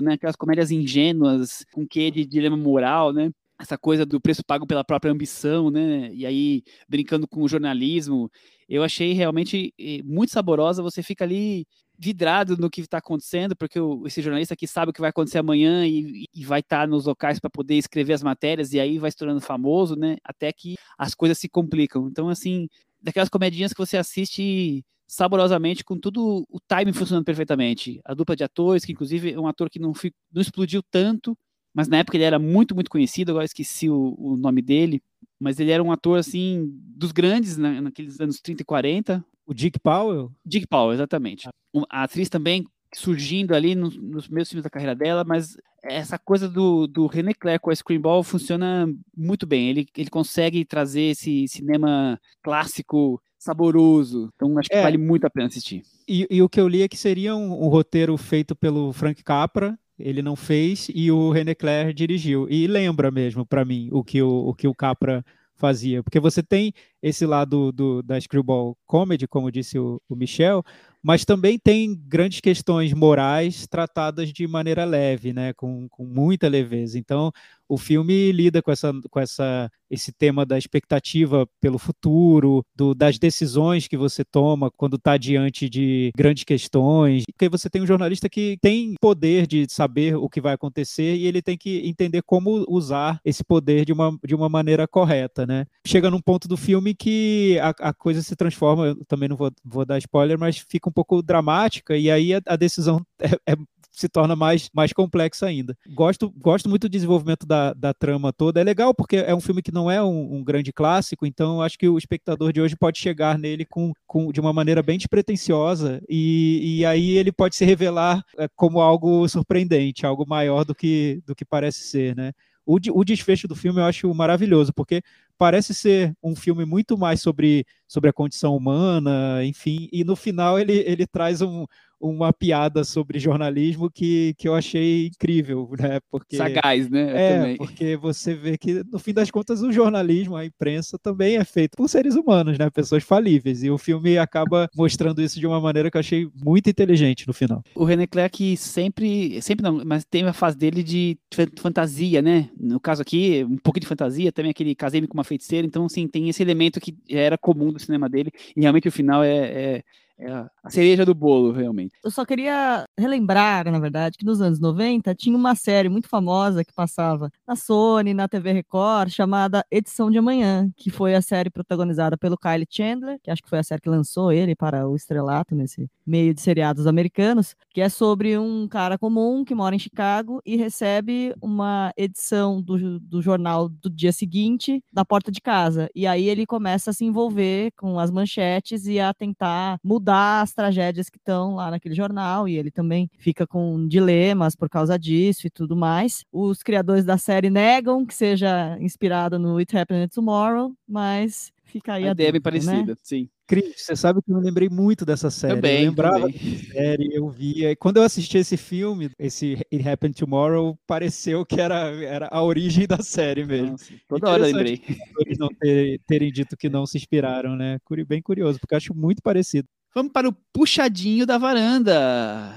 né? Aquelas comédias ingênuas com que de dilema moral, né? Essa coisa do preço pago pela própria ambição, né? E aí brincando com o jornalismo, eu achei realmente eh, muito saborosa. Você fica ali vidrado no que está acontecendo, porque o, esse jornalista aqui sabe o que vai acontecer amanhã e, e vai estar tá nos locais para poder escrever as matérias e aí vai se tornando famoso, né? Até que as coisas se complicam. Então, assim, daquelas comedinhas que você assiste saborosamente com tudo o timing funcionando perfeitamente. A dupla de atores, que inclusive é um ator que não, não explodiu tanto, mas na época ele era muito, muito conhecido, agora esqueci o, o nome dele, mas ele era um ator, assim, dos grandes, né, naqueles anos 30 e 40. O Dick Powell? Dick Powell, exatamente. A atriz também surgindo ali nos, nos meus filmes da carreira dela, mas essa coisa do, do René Clair com a Screenball funciona muito bem. Ele, ele consegue trazer esse cinema clássico saboroso. Então acho que é. vale muito a pena assistir. E, e, o que eu li é que seria um, um, roteiro feito pelo Frank Capra. Ele não fez e o René Clair dirigiu. E lembra mesmo para mim o que o, o que o Capra fazia, porque você tem esse lado do, da screwball comedy, como disse o, o Michel, mas também tem grandes questões morais tratadas de maneira leve, né, com, com muita leveza. Então, o filme lida com essa, com essa esse tema da expectativa pelo futuro, do, das decisões que você toma quando está diante de grandes questões. Porque você tem um jornalista que tem poder de saber o que vai acontecer e ele tem que entender como usar esse poder de uma, de uma maneira correta, né? Chega num ponto do filme que a, a coisa se transforma, eu também não vou, vou dar spoiler, mas fica um pouco dramática e aí a, a decisão (laughs) é, é se torna mais, mais complexa ainda. Gosto, gosto muito do desenvolvimento da, da trama toda. É legal porque é um filme que não é um, um grande clássico, então acho que o espectador de hoje pode chegar nele com, com de uma maneira bem despretensiosa e, e aí ele pode se revelar é, como algo surpreendente, algo maior do que, do que parece ser, né? O, o desfecho do filme eu acho maravilhoso, porque parece ser um filme muito mais sobre, sobre a condição humana, enfim, e no final ele, ele traz um, uma piada sobre jornalismo que, que eu achei incrível, (laughs) né? Porque, Sagaz, né? Eu é, também. porque você vê que, no fim das contas, o jornalismo, a imprensa também é feito por seres humanos, né? Pessoas falíveis. E o filme acaba (laughs) mostrando isso de uma maneira que eu achei muito inteligente no final. O René Clerc sempre, sempre não, mas tem a fase dele de fantasia, né? No caso aqui, um pouco de fantasia, também aquele casei-me com uma feiticeira, então, assim, tem esse elemento que era comum do cinema dele, e realmente o final é, é é a cereja do bolo, realmente. Eu só queria relembrar, na verdade, que nos anos 90 tinha uma série muito famosa que passava na Sony, na TV Record, chamada Edição de Amanhã, que foi a série protagonizada pelo Kylie Chandler, que acho que foi a série que lançou ele para o estrelato nesse meio de seriados americanos, que é sobre um cara comum que mora em Chicago e recebe uma edição do, do jornal do dia seguinte da porta de casa. E aí ele começa a se envolver com as manchetes e a tentar mudar mudar as tragédias que estão lá naquele jornal, e ele também fica com dilemas por causa disso e tudo mais. Os criadores da série negam que seja inspirado no It Happened Tomorrow, mas fica aí a, a ideia é bem né? parecida, né? sim. Cris, você sabe que eu me lembrei muito dessa série. Também, eu lembrava também. série, eu via. E quando eu assisti esse filme, esse It Happened Tomorrow, pareceu que era, era a origem da série mesmo. Nossa, toda hora eu lembrei. Eles não terem, terem dito que não se inspiraram, né? Bem curioso, porque eu acho muito parecido. Vamos para o puxadinho da varanda.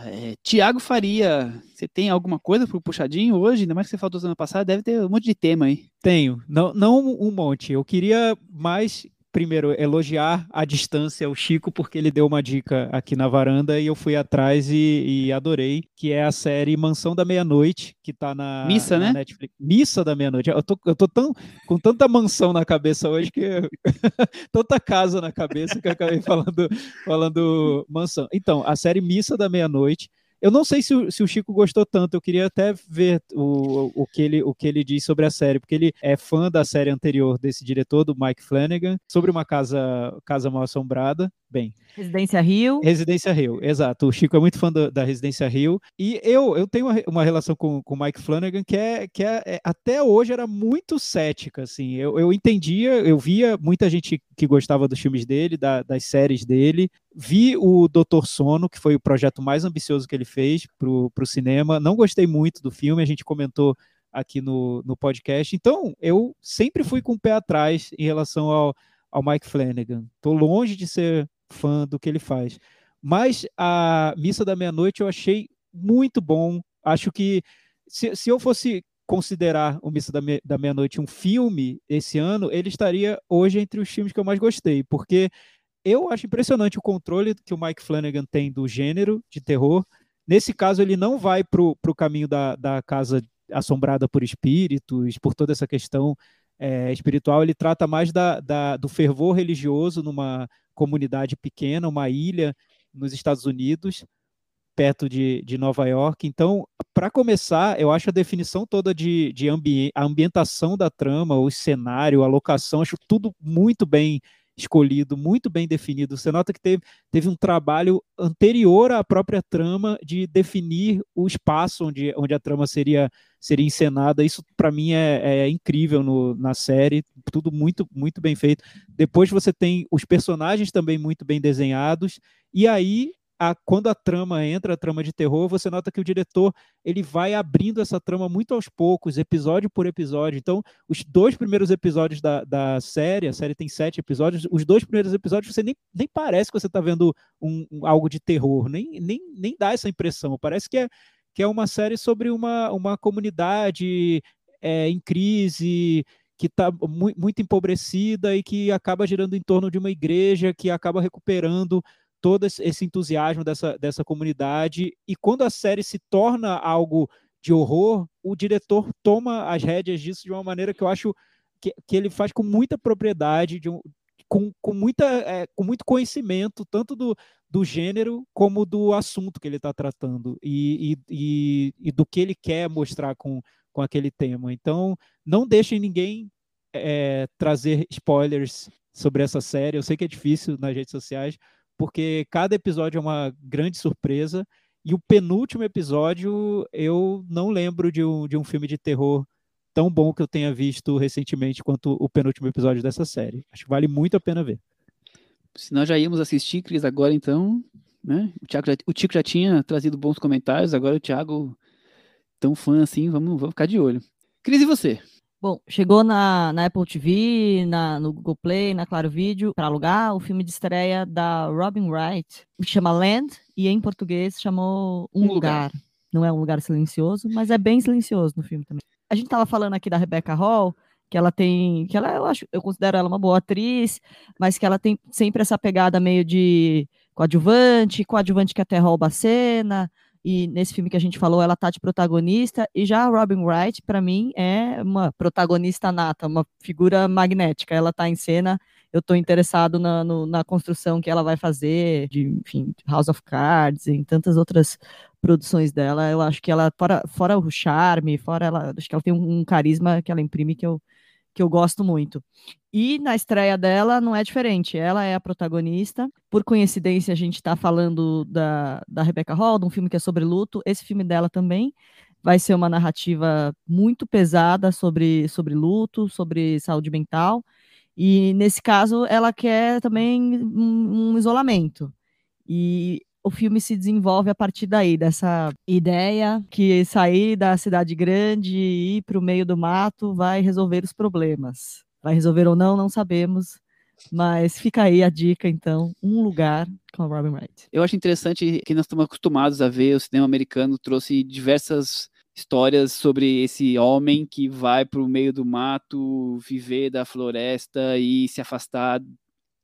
É, Tiago Faria, você tem alguma coisa para o puxadinho hoje? Ainda mais que você falou semana passada, deve ter um monte de tema aí. Tenho, não, não um monte. Eu queria mais primeiro, elogiar a distância o Chico, porque ele deu uma dica aqui na varanda e eu fui atrás e, e adorei, que é a série Mansão da Meia-Noite, que tá na, Missa, na né? Netflix. Missa da Meia-Noite. Eu tô, eu tô tão, com tanta mansão na cabeça hoje que. (laughs) tanta casa na cabeça que eu acabei falando, falando mansão. Então, a série Missa da Meia-Noite eu não sei se o, se o, Chico gostou tanto, eu queria até ver o, o, que ele, o que ele diz sobre a série, porque ele é fã da série anterior desse diretor, do Mike Flanagan, sobre uma casa, casa mal assombrada. Bem. Residência Rio. Residência Rio, exato. O Chico é muito fã da, da Residência Rio. E eu, eu tenho uma, uma relação com o Mike Flanagan que, é, que é, é, até hoje era muito cética. Assim. Eu, eu entendia, eu via muita gente que gostava dos filmes dele, da, das séries dele. Vi o Doutor Sono, que foi o projeto mais ambicioso que ele fez para o cinema. Não gostei muito do filme, a gente comentou aqui no, no podcast. Então, eu sempre fui com o pé atrás em relação ao, ao Mike Flanagan. Estou longe de ser fã do que ele faz. Mas a Missa da Meia-Noite eu achei muito bom. Acho que se, se eu fosse considerar o Missa da, da Meia-Noite um filme esse ano, ele estaria hoje entre os filmes que eu mais gostei, porque eu acho impressionante o controle que o Mike Flanagan tem do gênero de terror. Nesse caso, ele não vai para o caminho da, da casa assombrada por espíritos, por toda essa questão é, espiritual, ele trata mais da, da, do fervor religioso numa comunidade pequena, uma ilha nos Estados Unidos, perto de, de Nova York. Então, para começar, eu acho a definição toda de, de ambi a ambientação da trama, o cenário, a locação, acho tudo muito bem escolhido, muito bem definido. Você nota que teve, teve um trabalho anterior à própria trama de definir o espaço onde, onde a trama seria, seria encenada. Isso, para mim, é, é incrível no, na série, tudo muito, muito bem feito. Depois você tem os personagens também muito bem desenhados, e aí a, quando a trama entra, a trama de terror, você nota que o diretor ele vai abrindo essa trama muito aos poucos, episódio por episódio. Então, os dois primeiros episódios da, da série, a série tem sete episódios, os dois primeiros episódios você nem, nem parece que você está vendo um, um, algo de terror, nem, nem, nem dá essa impressão. Parece que é, que é uma série sobre uma, uma comunidade é, em crise, que está mu muito empobrecida e que acaba girando em torno de uma igreja que acaba recuperando todo esse entusiasmo dessa, dessa comunidade. E quando a série se torna algo de horror, o diretor toma as rédeas disso de uma maneira que eu acho que, que ele faz com muita propriedade, um, com, com, muita, é, com muito conhecimento, tanto do, do gênero como do assunto que ele está tratando e, e, e, e, do que ele quer mostrar com, com aquele tema. Então, não deixem ninguém é, trazer spoilers sobre essa série. Eu sei que é difícil nas redes sociais, porque cada episódio é uma grande surpresa. E o penúltimo episódio, eu não lembro de um, de um filme de terror tão bom que eu tenha visto recentemente quanto o penúltimo episódio dessa série. Acho que vale muito a pena ver. Se nós já íamos assistir, Cris, agora então, né? O, Thiago já, o Tico já tinha trazido bons comentários, agora o Thiago, tão fã assim, vamos, vamos ficar de olho. Cris, e você? Bom, chegou na, na Apple TV, na, no Google Play, na Claro Vídeo, para alugar o filme de estreia da Robin Wright, que chama Land, e em português chamou Um, um lugar. lugar. Não é um lugar silencioso, mas é bem silencioso no filme também. A gente estava falando aqui da Rebecca Hall, que ela tem, que ela eu acho, eu considero ela uma boa atriz, mas que ela tem sempre essa pegada meio de coadjuvante, coadjuvante que até rouba a cena, e nesse filme que a gente falou, ela tá de protagonista, e já a Robin Wright, para mim, é uma protagonista nata, uma figura magnética. Ela tá em cena, eu tô interessado na, no, na construção que ela vai fazer, de, enfim, House of Cards, e em tantas outras produções dela. Eu acho que ela, fora, fora o charme, fora ela, acho que ela tem um, um carisma que ela imprime que eu, que eu gosto muito. E na estreia dela não é diferente, ela é a protagonista. Por coincidência, a gente está falando da, da Rebecca Hall, de um filme que é sobre luto. Esse filme dela também vai ser uma narrativa muito pesada sobre, sobre luto, sobre saúde mental. E nesse caso, ela quer também um, um isolamento. E o filme se desenvolve a partir daí, dessa ideia que sair da cidade grande e ir para o meio do mato vai resolver os problemas. Vai resolver ou não, não sabemos. Mas fica aí a dica, então, um lugar com a Robin Wright. Eu acho interessante que nós estamos acostumados a ver o cinema americano trouxe diversas histórias sobre esse homem que vai para o meio do mato, viver da floresta e se afastar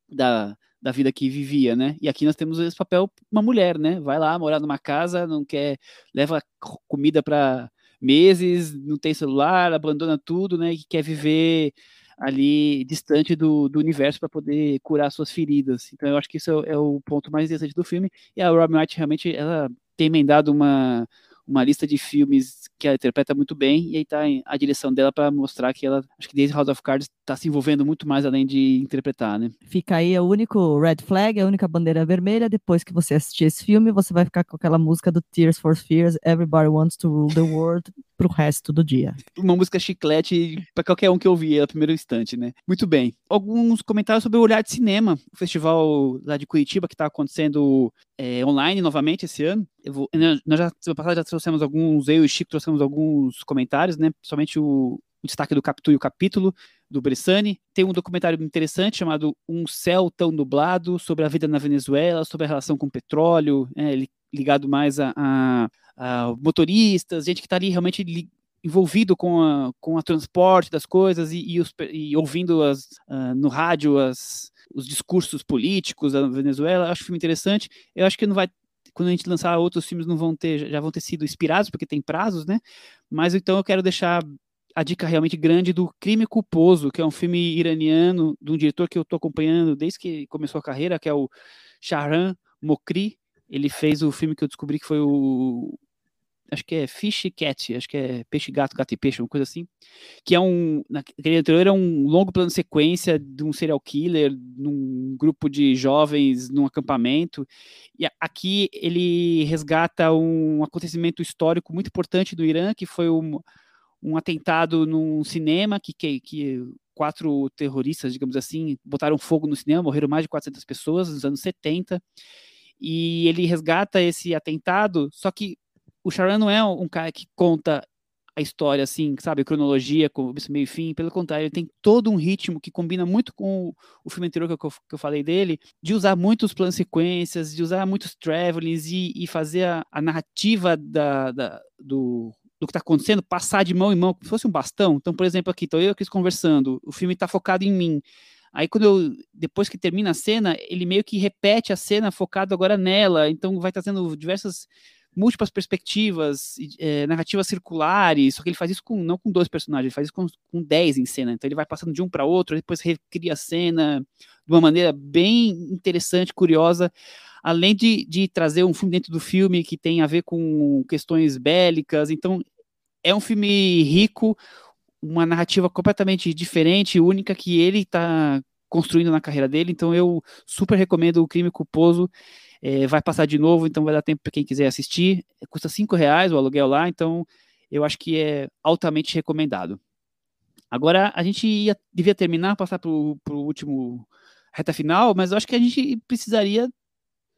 da, da vida que vivia, né? E aqui nós temos esse papel uma mulher, né? Vai lá morar numa casa, não quer leva comida para meses, não tem celular, abandona tudo, né? E quer viver ali distante do, do universo para poder curar suas feridas. Então eu acho que isso é, é, o ponto mais interessante do filme. E a Robin Wright realmente ela tem emendado uma uma lista de filmes que ela interpreta muito bem, e aí tá a direção dela para mostrar que ela, acho que desde House of Cards está se envolvendo muito mais além de interpretar, né? Fica aí o único red flag, a única bandeira vermelha, depois que você assistir esse filme, você vai ficar com aquela música do Tears for Fears, Everybody Wants to Rule the World, (laughs) pro resto do dia. Uma música chiclete para qualquer um que ouvir no primeiro instante, né? Muito bem. Alguns comentários sobre o Olhar de Cinema, o festival lá de Curitiba que está acontecendo é, online novamente esse ano. Vou, nós já, semana passada já trouxemos alguns, eu e o Chico trouxemos alguns comentários, né? Principalmente o, o destaque do Capitu e o capítulo do Bressani. Tem um documentário interessante chamado Um Céu Tão Nublado, sobre a vida na Venezuela, sobre a relação com o petróleo, né, ligado mais a, a, a, motoristas, gente que está ali realmente envolvido com a, com a transporte das coisas e, e, os, e ouvindo as, uh, no rádio as, os discursos políticos da Venezuela. Acho o filme interessante. Eu acho que não vai quando a gente lançar outros filmes não vão ter já vão ter sido inspirados porque tem prazos, né? Mas então eu quero deixar a dica realmente grande do Crime Culposo, que é um filme iraniano de um diretor que eu estou acompanhando desde que começou a carreira, que é o Shahram Mokri. Ele fez o filme que eu descobri que foi o acho que é Fish Cat, acho que é Peixe Gato, Gato e Peixe, uma coisa assim, que é um, naquele anterior é um longo plano de sequência de um serial killer num grupo de jovens num acampamento, e aqui ele resgata um acontecimento histórico muito importante do Irã, que foi um, um atentado num cinema que, que, que quatro terroristas, digamos assim, botaram fogo no cinema, morreram mais de 400 pessoas nos anos 70. e ele resgata esse atentado, só que o Sharon não é um cara que conta a história, assim, sabe, cronologia, meio e fim, pelo contrário, ele tem todo um ritmo que combina muito com o, o filme anterior que eu, que eu falei dele, de usar muitos planos sequências, de usar muitos travelings e, e fazer a, a narrativa da, da, do, do que está acontecendo passar de mão em mão, como se fosse um bastão. Então, por exemplo, aqui, estou eu e Cris conversando, o filme está focado em mim. Aí quando eu, depois que termina a cena, ele meio que repete a cena focado agora nela, então vai trazendo diversas múltiplas perspectivas, é, narrativas circulares, só que ele faz isso com, não com dois personagens, ele faz isso com, com dez em cena, então ele vai passando de um para outro, depois recria a cena de uma maneira bem interessante, curiosa, além de, de trazer um filme dentro do filme que tem a ver com questões bélicas, então é um filme rico, uma narrativa completamente diferente, única, que ele está construindo na carreira dele, então eu super recomendo o Crime Culposo, é, vai passar de novo, então vai dar tempo para quem quiser assistir. Custa cinco reais o aluguel lá, então eu acho que é altamente recomendado. Agora a gente ia, devia terminar, passar para o último reta final, mas eu acho que a gente precisaria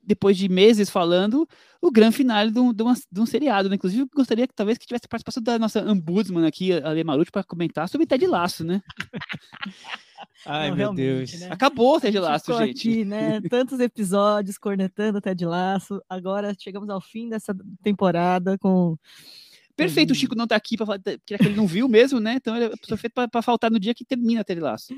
depois de meses falando, o grande final de um, de, uma, de um seriado. Né? Inclusive, gostaria que talvez que tivesse participação da nossa ombudsman aqui, a Ale Maruti, para comentar sobre Ted Laço, né? (laughs) Ai, Não, meu Deus. Né? Acabou o Ted Laço, gente. Aqui, né? (laughs) Tantos episódios cornetando Ted Laço. Agora chegamos ao fim dessa temporada com Perfeito, o Chico não tá aqui para falar, que ele não viu mesmo, né? Então ele é feito para faltar no dia que termina Ted Laço.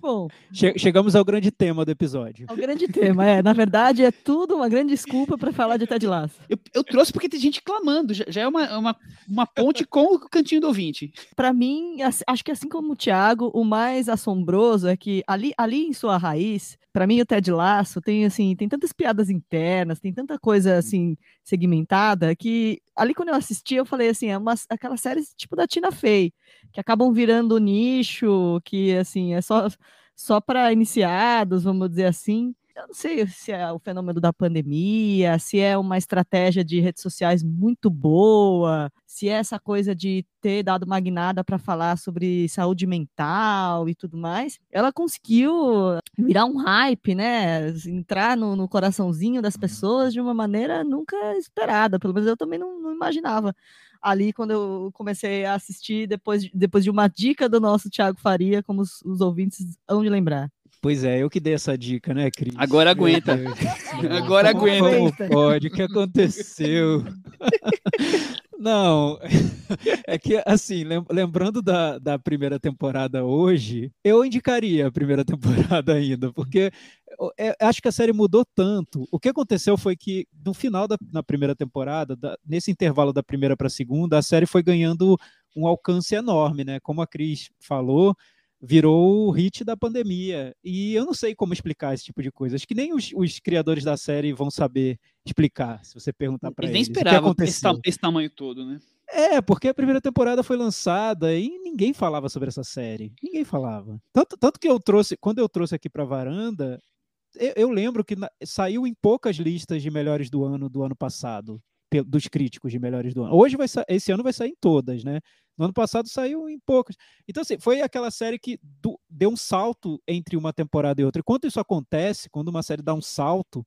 Bom, che chegamos ao grande tema do episódio. Ao grande tema, é. Na verdade, é tudo uma grande desculpa para falar de Ted Lasso. Eu, eu, trouxe porque tem gente clamando, já, já é uma, uma, uma, ponte com o cantinho do ouvinte. Para mim, acho que assim como o Thiago, o mais assombroso é que ali, ali em sua raiz, para mim o Ted Lasso tem assim, tem tantas piadas internas, tem tanta coisa assim segmentada que ali quando eu assisti eu falei assim, é uma aquela série tipo da Tina Fey, que acabam virando nicho, que assim, é só só para iniciados, vamos dizer assim. Eu não sei se é o fenômeno da pandemia, se é uma estratégia de redes sociais muito boa, se é essa coisa de ter dado magnada para falar sobre saúde mental e tudo mais. Ela conseguiu virar um hype, né? Entrar no, no coraçãozinho das pessoas de uma maneira nunca esperada. Pelo menos eu também não, não imaginava ali quando eu comecei a assistir depois, depois de uma dica do nosso Thiago Faria, como os, os ouvintes vão de lembrar. Pois é, eu que dei essa dica, né, Cris? Agora aguenta. Agora aguenta. Como pode? O que aconteceu? (laughs) Não, é que assim, lembrando da, da primeira temporada hoje, eu indicaria a primeira (laughs) temporada ainda, porque é, acho que a série mudou tanto. O que aconteceu foi que no final da na primeira temporada, da, nesse intervalo da primeira para a segunda, a série foi ganhando um alcance enorme, né? Como a Cris falou, virou o hit da pandemia. E eu não sei como explicar esse tipo de coisa. Acho que nem os, os criadores da série vão saber explicar, se você perguntar para eles. nem esperavam esse, esse tamanho todo, né? É, porque a primeira temporada foi lançada e ninguém falava sobre essa série. Ninguém falava. Tanto, tanto que eu trouxe, quando eu trouxe aqui para varanda, eu, eu, lembro que na, saiu em poucas listas de melhores do ano do ano passado, dos críticos de melhores do ano. Hoje vai esse ano vai sair em todas, né? No ano passado saiu em poucas. Então, assim, foi aquela série que do, deu um salto entre uma temporada e outra. E quando isso acontece, quando uma série dá um salto,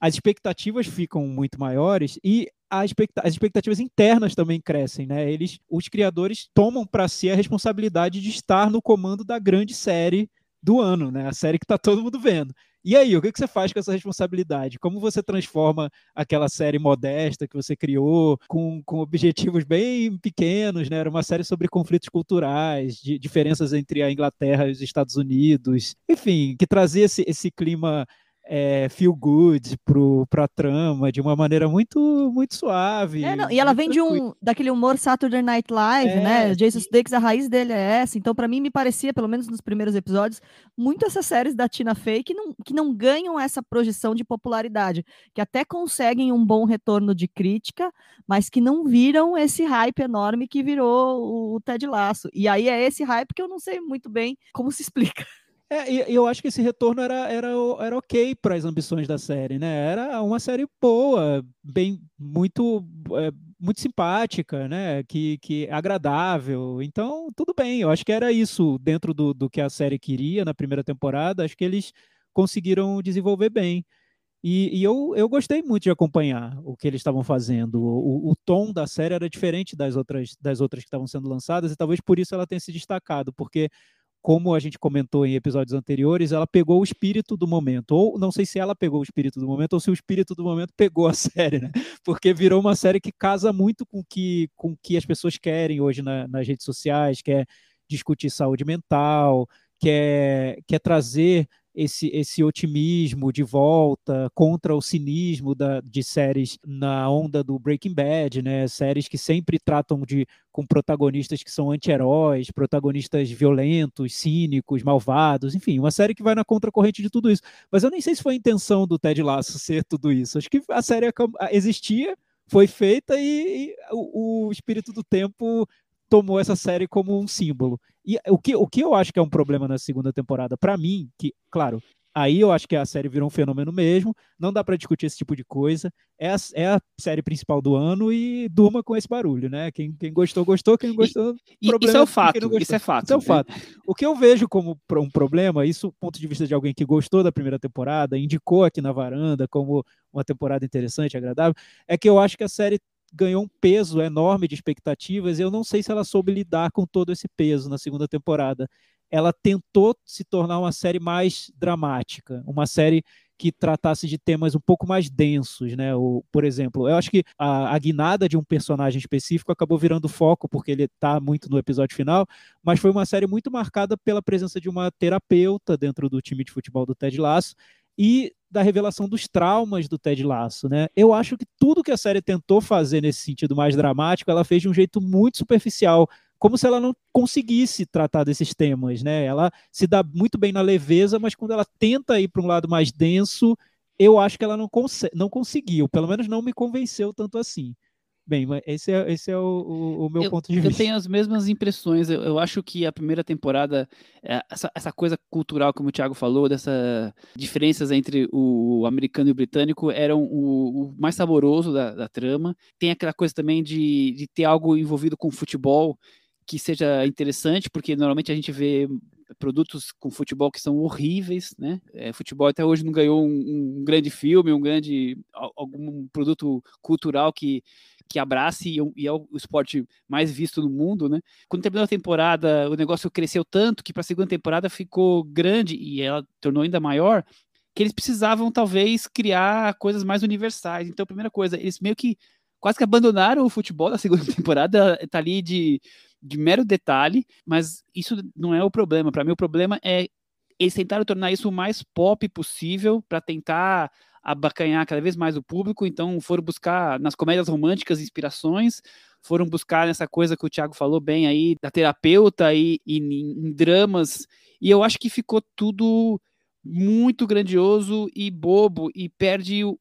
as expectativas ficam muito maiores e as expectativas internas também crescem, né? Eles, os criadores tomam para si a responsabilidade de estar no comando da grande série do ano, né? A série que está todo mundo vendo. E aí, o que, você faz com essa responsabilidade? Como você transforma aquela série modesta que você criou, com, com objetivos bem pequenos, né? Era uma série sobre conflitos culturais, de diferenças entre a Inglaterra e os Estados Unidos, enfim, que trazia esse, esse clima é, feel good pro, pra trama de uma maneira muito muito suave. É, não, e ela vem de um daquele humor Saturday Night Live, é, né? Jason Sudeikis, a raiz dele é essa. Então, para mim, me parecia, pelo menos nos primeiros episódios, muito essas séries da Tina Fey que não, que não ganham essa projeção de popularidade, que até conseguem um bom retorno de crítica, mas que não viram esse hype enorme que virou o Ted Lasso. E aí é esse hype que eu não sei muito bem como se explica. É, e eu acho que esse retorno era, era, era ok para as ambições da série, né? Era uma série boa, bem muito é, muito simpática, né? Que, que agradável. Então, tudo bem. Eu acho que era isso dentro do, do que a série queria na primeira temporada. Acho que eles conseguiram desenvolver bem. E, e eu, eu gostei muito de acompanhar o que eles estavam fazendo. O, o, tom da série era diferente das outras, das outras que estavam sendo lançadas, e talvez por isso ela tenha se destacado, porque como a gente comentou em episódios anteriores, ela pegou o espírito do momento. Ou não sei se ela pegou o espírito do momento ou se o espírito do momento pegou a (laughs) série, né? Porque virou uma série que casa muito com que, o que as pessoas querem hoje na, nas redes sociais, quer discutir saúde mental, quer, quer trazer esse, esse otimismo de volta contra o cinismo da, de séries na onda do Breaking Bad, né? Séries que sempre tratam de com protagonistas que são anti-heróis, protagonistas violentos, cínicos, malvados, enfim, uma série que vai na contracorrente de tudo isso. Mas eu nem sei se foi a intenção do Ted Lasso (laughs) ser tudo isso. Acho que a série existia, foi feita e, e o, o espírito do tempo tomou essa série como um símbolo. E o que, o que eu acho que é um problema na segunda temporada, para mim, que, claro, aí eu acho que a série virou um fenômeno mesmo, não dá para discutir esse tipo de coisa. É a, é a, série principal do ano e durma com esse barulho, né? Quem, quem gostou, gostou, quem não gostou, e, problema. Isso é o fato, isso é fato. Isso é o fato. O que eu vejo como um problema, isso do ponto de vista de alguém que gostou da primeira temporada, indicou aqui na varanda como uma temporada interessante, agradável, é que eu acho que a série ganhou um peso enorme de expectativas e eu não sei se ela soube lidar com todo esse peso na segunda temporada. Ela tentou se tornar uma série mais dramática, uma série que tratasse de temas um pouco mais densos, né? O, por exemplo, eu acho que a, a guinada de um personagem específico acabou virando foco porque ele está muito no episódio final, mas foi uma série muito marcada pela presença de uma terapeuta dentro do time de futebol do Ted Lasso e da revelação dos traumas do Ted Lasso, né? Eu acho que tudo que a série tentou fazer nesse sentido mais dramático, ela fez de um jeito muito superficial, como se ela não conseguisse tratar desses temas, né? Ela se dá muito bem na leveza, mas quando ela tenta ir para um lado mais denso, eu acho que ela não, cons não conseguiu, pelo menos não me convenceu tanto assim. Bem, esse é, esse é o, o, o meu eu, ponto de vista. Eu tenho as mesmas impressões. Eu, eu acho que a primeira temporada, é, essa, essa, coisa cultural, como o Thiago falou, dessas diferenças entre o americano e o britânico, eram o, o mais saboroso da, da, trama. Tem aquela coisa também de, de ter algo envolvido com futebol que seja interessante, porque normalmente a gente vê produtos com futebol que são horríveis, né? É, futebol até hoje não ganhou um, um, grande filme, um grande algum produto cultural que que abrace e, é o esporte mais visto no mundo, né? Quando terminou a temporada, o negócio cresceu tanto que para a segunda temporada ficou grande e ela tornou ainda maior, que eles precisavam talvez criar coisas mais universais. Então, a primeira coisa, eles meio que quase que abandonaram o futebol da segunda (laughs) temporada, tá ali de, de mero detalhe, mas isso não é o problema. Para mim, o problema é eles tentaram tornar isso o mais pop possível para tentar abacanhar cada vez mais o público, então foram buscar nas comédias românticas inspirações, foram buscar nessa coisa que o Thiago falou bem aí, da terapeuta e, e em dramas, e eu acho que ficou tudo muito grandioso e bobo e perde o,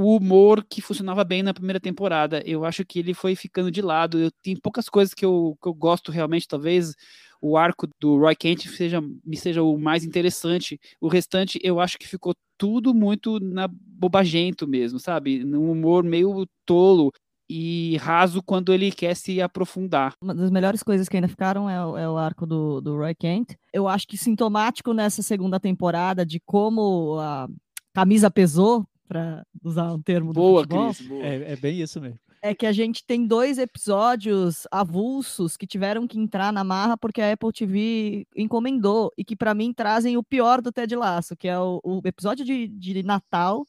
o humor que funcionava bem na primeira temporada. Eu acho que ele foi ficando de lado. Eu, tem poucas coisas que eu, que eu gosto realmente, talvez o arco do Roy Kent seja, me seja o mais interessante. O restante eu acho que ficou tudo muito na bobagento mesmo, sabe? Num humor meio tolo e raso quando ele quer se aprofundar. Uma das melhores coisas que ainda ficaram é o, é o arco do, do Roy Kent. Eu acho que sintomático nessa segunda temporada de como a camisa pesou, para usar um termo boa, do futebol. Cris, boa. É, é bem isso mesmo é que a gente tem dois episódios avulsos que tiveram que entrar na marra porque a Apple TV encomendou e que para mim trazem o pior do Ted Lasso, que é o, o episódio de, de, Natal,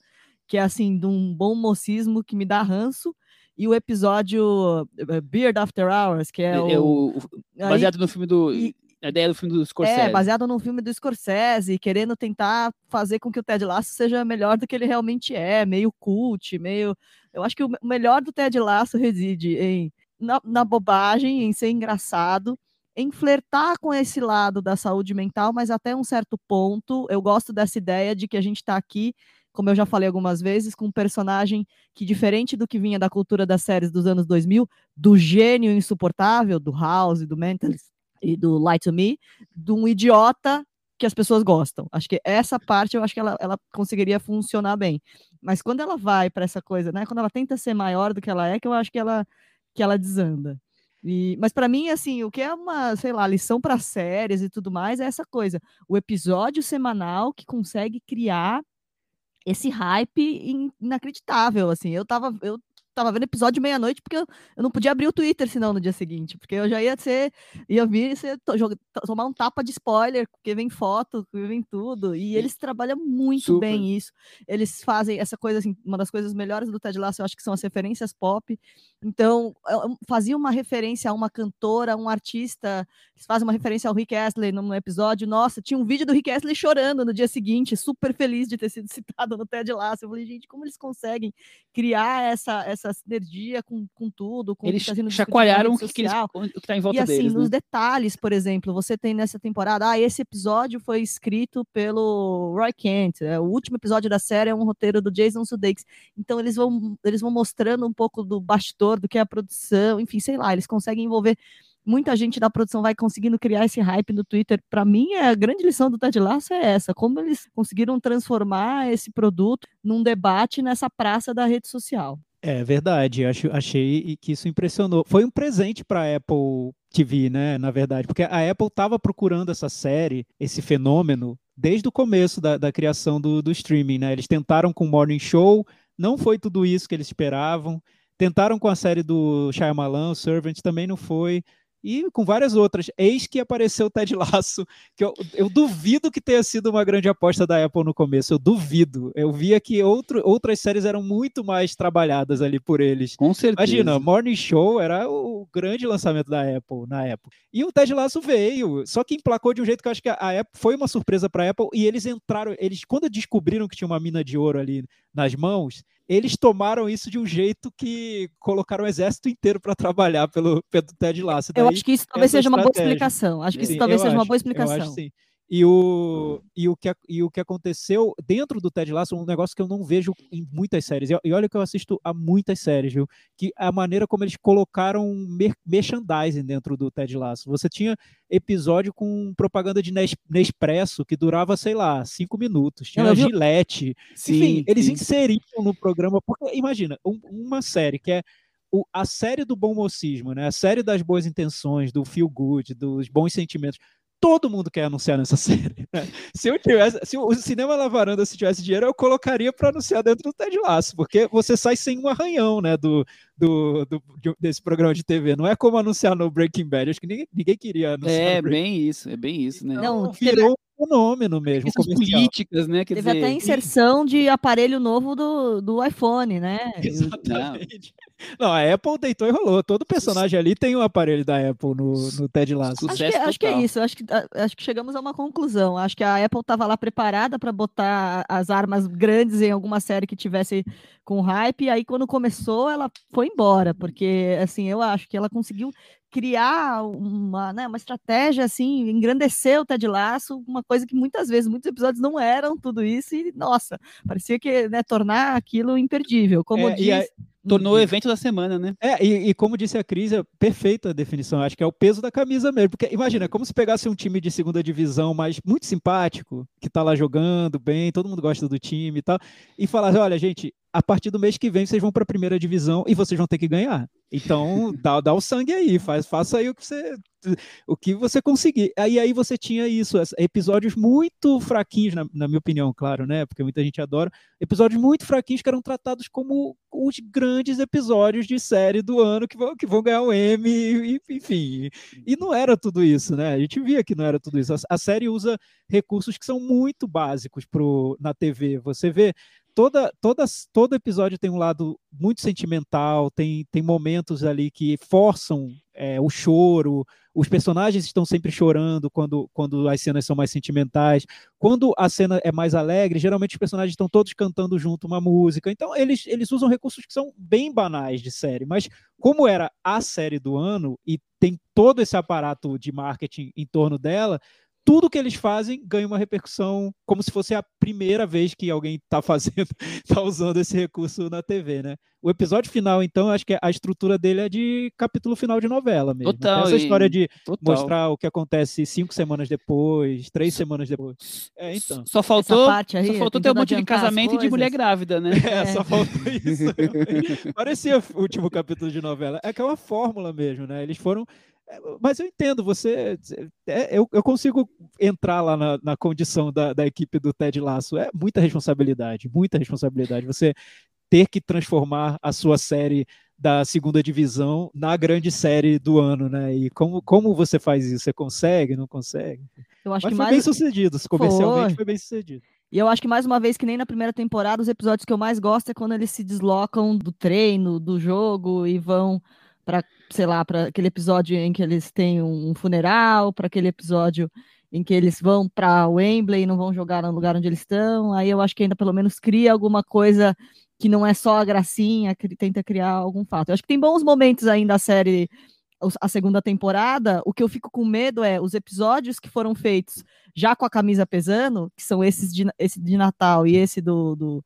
que é assim, de um bom mocismo que me dá ranço, e o episódio eh, Beard After Hours, que é, é, é o, o, baseado Aí, no filme do e, a ideia do filme do Scorsese. É, baseado no filme do Scorsese, querendo tentar fazer com que o Ted Lasso seja melhor do que ele realmente é, meio cult, meio. Eu acho que o melhor do Ted Lasso reside em na, na bobagem, em ser engraçado, em flertar com esse lado da saúde mental, mas até um certo ponto. Eu gosto dessa ideia de que a gente está aqui como eu já falei algumas vezes, com um personagem que, diferente do que vinha da cultura das séries dos anos 2000, do gênio insuportável, do House, do Mentalist, e do Lie to Me, de um idiota que as pessoas gostam. Acho que essa parte eu acho que ela, ela conseguiria funcionar bem. Mas quando ela vai para essa coisa, né? Quando ela tenta ser maior do que ela é, que eu acho que ela que ela desanda. E, mas para mim, assim, o que é uma, sei lá, lição para séries e tudo mais é essa coisa. O episódio semanal que consegue criar esse hype inacreditável, assim. Eu tava, eu tava vendo episódio meia-noite porque eu, eu, não podia abrir o Twitter senão no dia seguinte, porque eu já ia ser, ia vir e ser, tomar um tapa de spoiler, porque vem foto, vem tudo, e eles trabalham muito Super. bem isso. Eles fazem essa coisa, assim, uma das coisas melhores do Ted Lasso, eu acho que são as referências pop. Então, fazia uma referência a uma cantora, a um artista, eles fazem uma referência ao Rick Astley num episódio. Nossa, tinha um vídeo do Rick Astley chorando no dia seguinte, super feliz de ter sido (laughs) citado no Ted Lasso. Eu falei, gente, como eles conseguem criar essa, essa essa sinergia com, com tudo, com eles o que tá chacoalharam o que, que eles, o que tá em volta e, assim, deles, nos né? detalhes, por exemplo, você tem nessa temporada, ah, esse episódio foi escrito pelo Roy Kent, é, o último episódio da série é um roteiro do Jason Sudeikis, então eles vão, eles vão mostrando um pouco do bastidor, do que é a produção, enfim, sei lá, eles conseguem envolver muita gente da produção vai conseguindo criar esse hype no Twitter. Para mim, a grande lição do Ted Lasso é essa: como eles conseguiram transformar esse produto num debate nessa praça da rede social. É verdade, acho, achei que isso impressionou. Foi um presente para a Apple TV, né? Na verdade, porque a Apple estava procurando essa série, esse fenômeno, desde o começo da, da criação do, do streaming, né? Eles tentaram com o Morning Show, não foi tudo isso que eles esperavam. Tentaram com a série do Shyamalan, o Servant, também não foi e com várias outras. Eis que apareceu o Ted Lasso, que eu, eu, duvido que tenha sido uma grande aposta da Apple no começo, eu duvido. Eu via que outro, outras séries eram muito mais trabalhadas ali por eles. Com certeza. Imagina, Morning Show era o grande lançamento da Apple na época. E o Ted Lasso veio, só que emplacou de um jeito que eu acho que a Apple foi uma surpresa para a Apple e eles entraram, eles quando descobriram que tinha uma mina de ouro ali nas mãos, eles tomaram isso de um jeito que colocaram o exército inteiro para trabalhar pelo, pelo Ted Lasso. eu acho que isso talvez seja uma boa explicação. Acho que isso talvez seja acho, uma boa explicação. Eu acho, sim. E o, e, o que, e o que aconteceu dentro do Ted Lasso, um negócio que eu não vejo em muitas séries. E, e olha que eu assisto a muitas séries, viu? Que a maneira como eles colocaram mer merchandising dentro do Ted Lasso. Você tinha episódio com propaganda de Nespresso que durava, sei lá, cinco minutos. Tinha não, Gillette. Sim, Enfim, eles inseriam no programa. Porque, imagina, um, uma série que é o, a série do bom mocismo, né? A série das boas intenções, do feel good, dos bons sentimentos todo mundo quer anunciar nessa (laughs) série. Né? Se eu tivesse, se o cinema Lavaranda se tivesse dinheiro, eu colocaria para anunciar dentro do Ted Lasso, porque você sai sem um arranhão, né, do, do, do, desse programa de TV. Não é como anunciar no Breaking Bad. Acho que ninguém, ninguém queria anunciar. É bem isso, é bem isso, né? Não, virou um fenômeno mesmo. Essas políticas, né? Quer Teve dizer... até inserção de aparelho novo do, do iPhone, né? (laughs) Exatamente. Não, a Apple deitou e rolou. Todo personagem ali tem um aparelho da Apple no, no Ted Lasso. Acho que, acho que, é isso. Acho que, acho que chegamos a uma conclusão. Acho que a Apple estava lá preparada para botar as armas grandes em alguma série que tivesse com hype. E aí, quando começou, ela foi embora. Porque, assim, eu acho que ela conseguiu criar uma, né, uma estratégia assim, engrandecer o Ted Lasso, uma coisa que muitas vezes, muitos episódios não eram tudo isso, e nossa, parecia que né, tornar aquilo imperdível. Como é, diz, tornou o uhum. evento da semana, né? É, e, e, como disse a Cris, é perfeita a definição. Acho que é o peso da camisa mesmo. Porque imagina, é como se pegasse um time de segunda divisão, mas muito simpático, que tá lá jogando bem, todo mundo gosta do time e tal, e falasse: olha, gente, a partir do mês que vem vocês vão para a primeira divisão e vocês vão ter que ganhar. Então, dá, dá o sangue aí, faz, faça aí o que você o que você conseguir. Aí aí você tinha isso, episódios muito fraquinhos, na, na, minha opinião, claro, né? Porque muita gente adora. Episódios muito fraquinhos que eram tratados como os grandes episódios de série do ano que vão, que vão ganhar o um M, enfim. E não era tudo isso, né? A gente via que não era tudo isso. A, a série usa recursos que são muito básicos pro, na TV. Você vê toda, toda, todo episódio tem um lado muito sentimental, tem, tem momentos ali que forçam é, o choro, os personagens estão sempre chorando quando, quando as cenas são mais sentimentais. Quando a cena é mais alegre, geralmente os personagens estão todos cantando junto uma música. Então, eles, eles usam recursos que são bem banais de série, mas como era a série do ano e tem todo esse aparato de marketing em torno dela, tudo que eles fazem ganha uma repercussão como se fosse a primeira vez que alguém está fazendo, está (laughs) usando esse recurso na TV, né? O episódio final, então, acho que a estrutura dele é de capítulo final de novela mesmo. Total. Essa história de total. mostrar o que acontece cinco semanas depois, três semanas depois. É, então. Só faltou, aí, só faltou ter um monte de casamento e de mulher grávida, né? É, é. só faltou isso. (laughs) Parecia o último capítulo de novela. É que é uma fórmula mesmo, né? Eles foram Mas eu entendo, você. É, eu, eu consigo entrar lá na, na condição da, da equipe do Ted Lasso. É muita responsabilidade, muita responsabilidade. Você ter que transformar a sua série da segunda divisão na grande série do ano, né? E como, como você faz isso? Você consegue, não consegue? Eu acho Mas que foi mais... bem sucedido, comercialmente Foi. foi bem sucedido. E eu acho que mais uma vez, que nem na primeira temporada, os episódios que eu mais gosto é quando eles se deslocam do treino, do jogo e vão para, sei lá, para aquele episódio em que eles têm um funeral, para aquele episódio em que eles vão para Wembley e não vão jogar no lugar onde eles estão. Aí eu acho que ainda pelo menos cria alguma coisa que não é só a gracinha, que tenta criar algum fato. Eu acho que tem bons momentos ainda a série a segunda temporada, o que eu fico com medo é os episódios que foram feitos já com a camisa pesando, que são esses de, esse de Natal e esse do, do-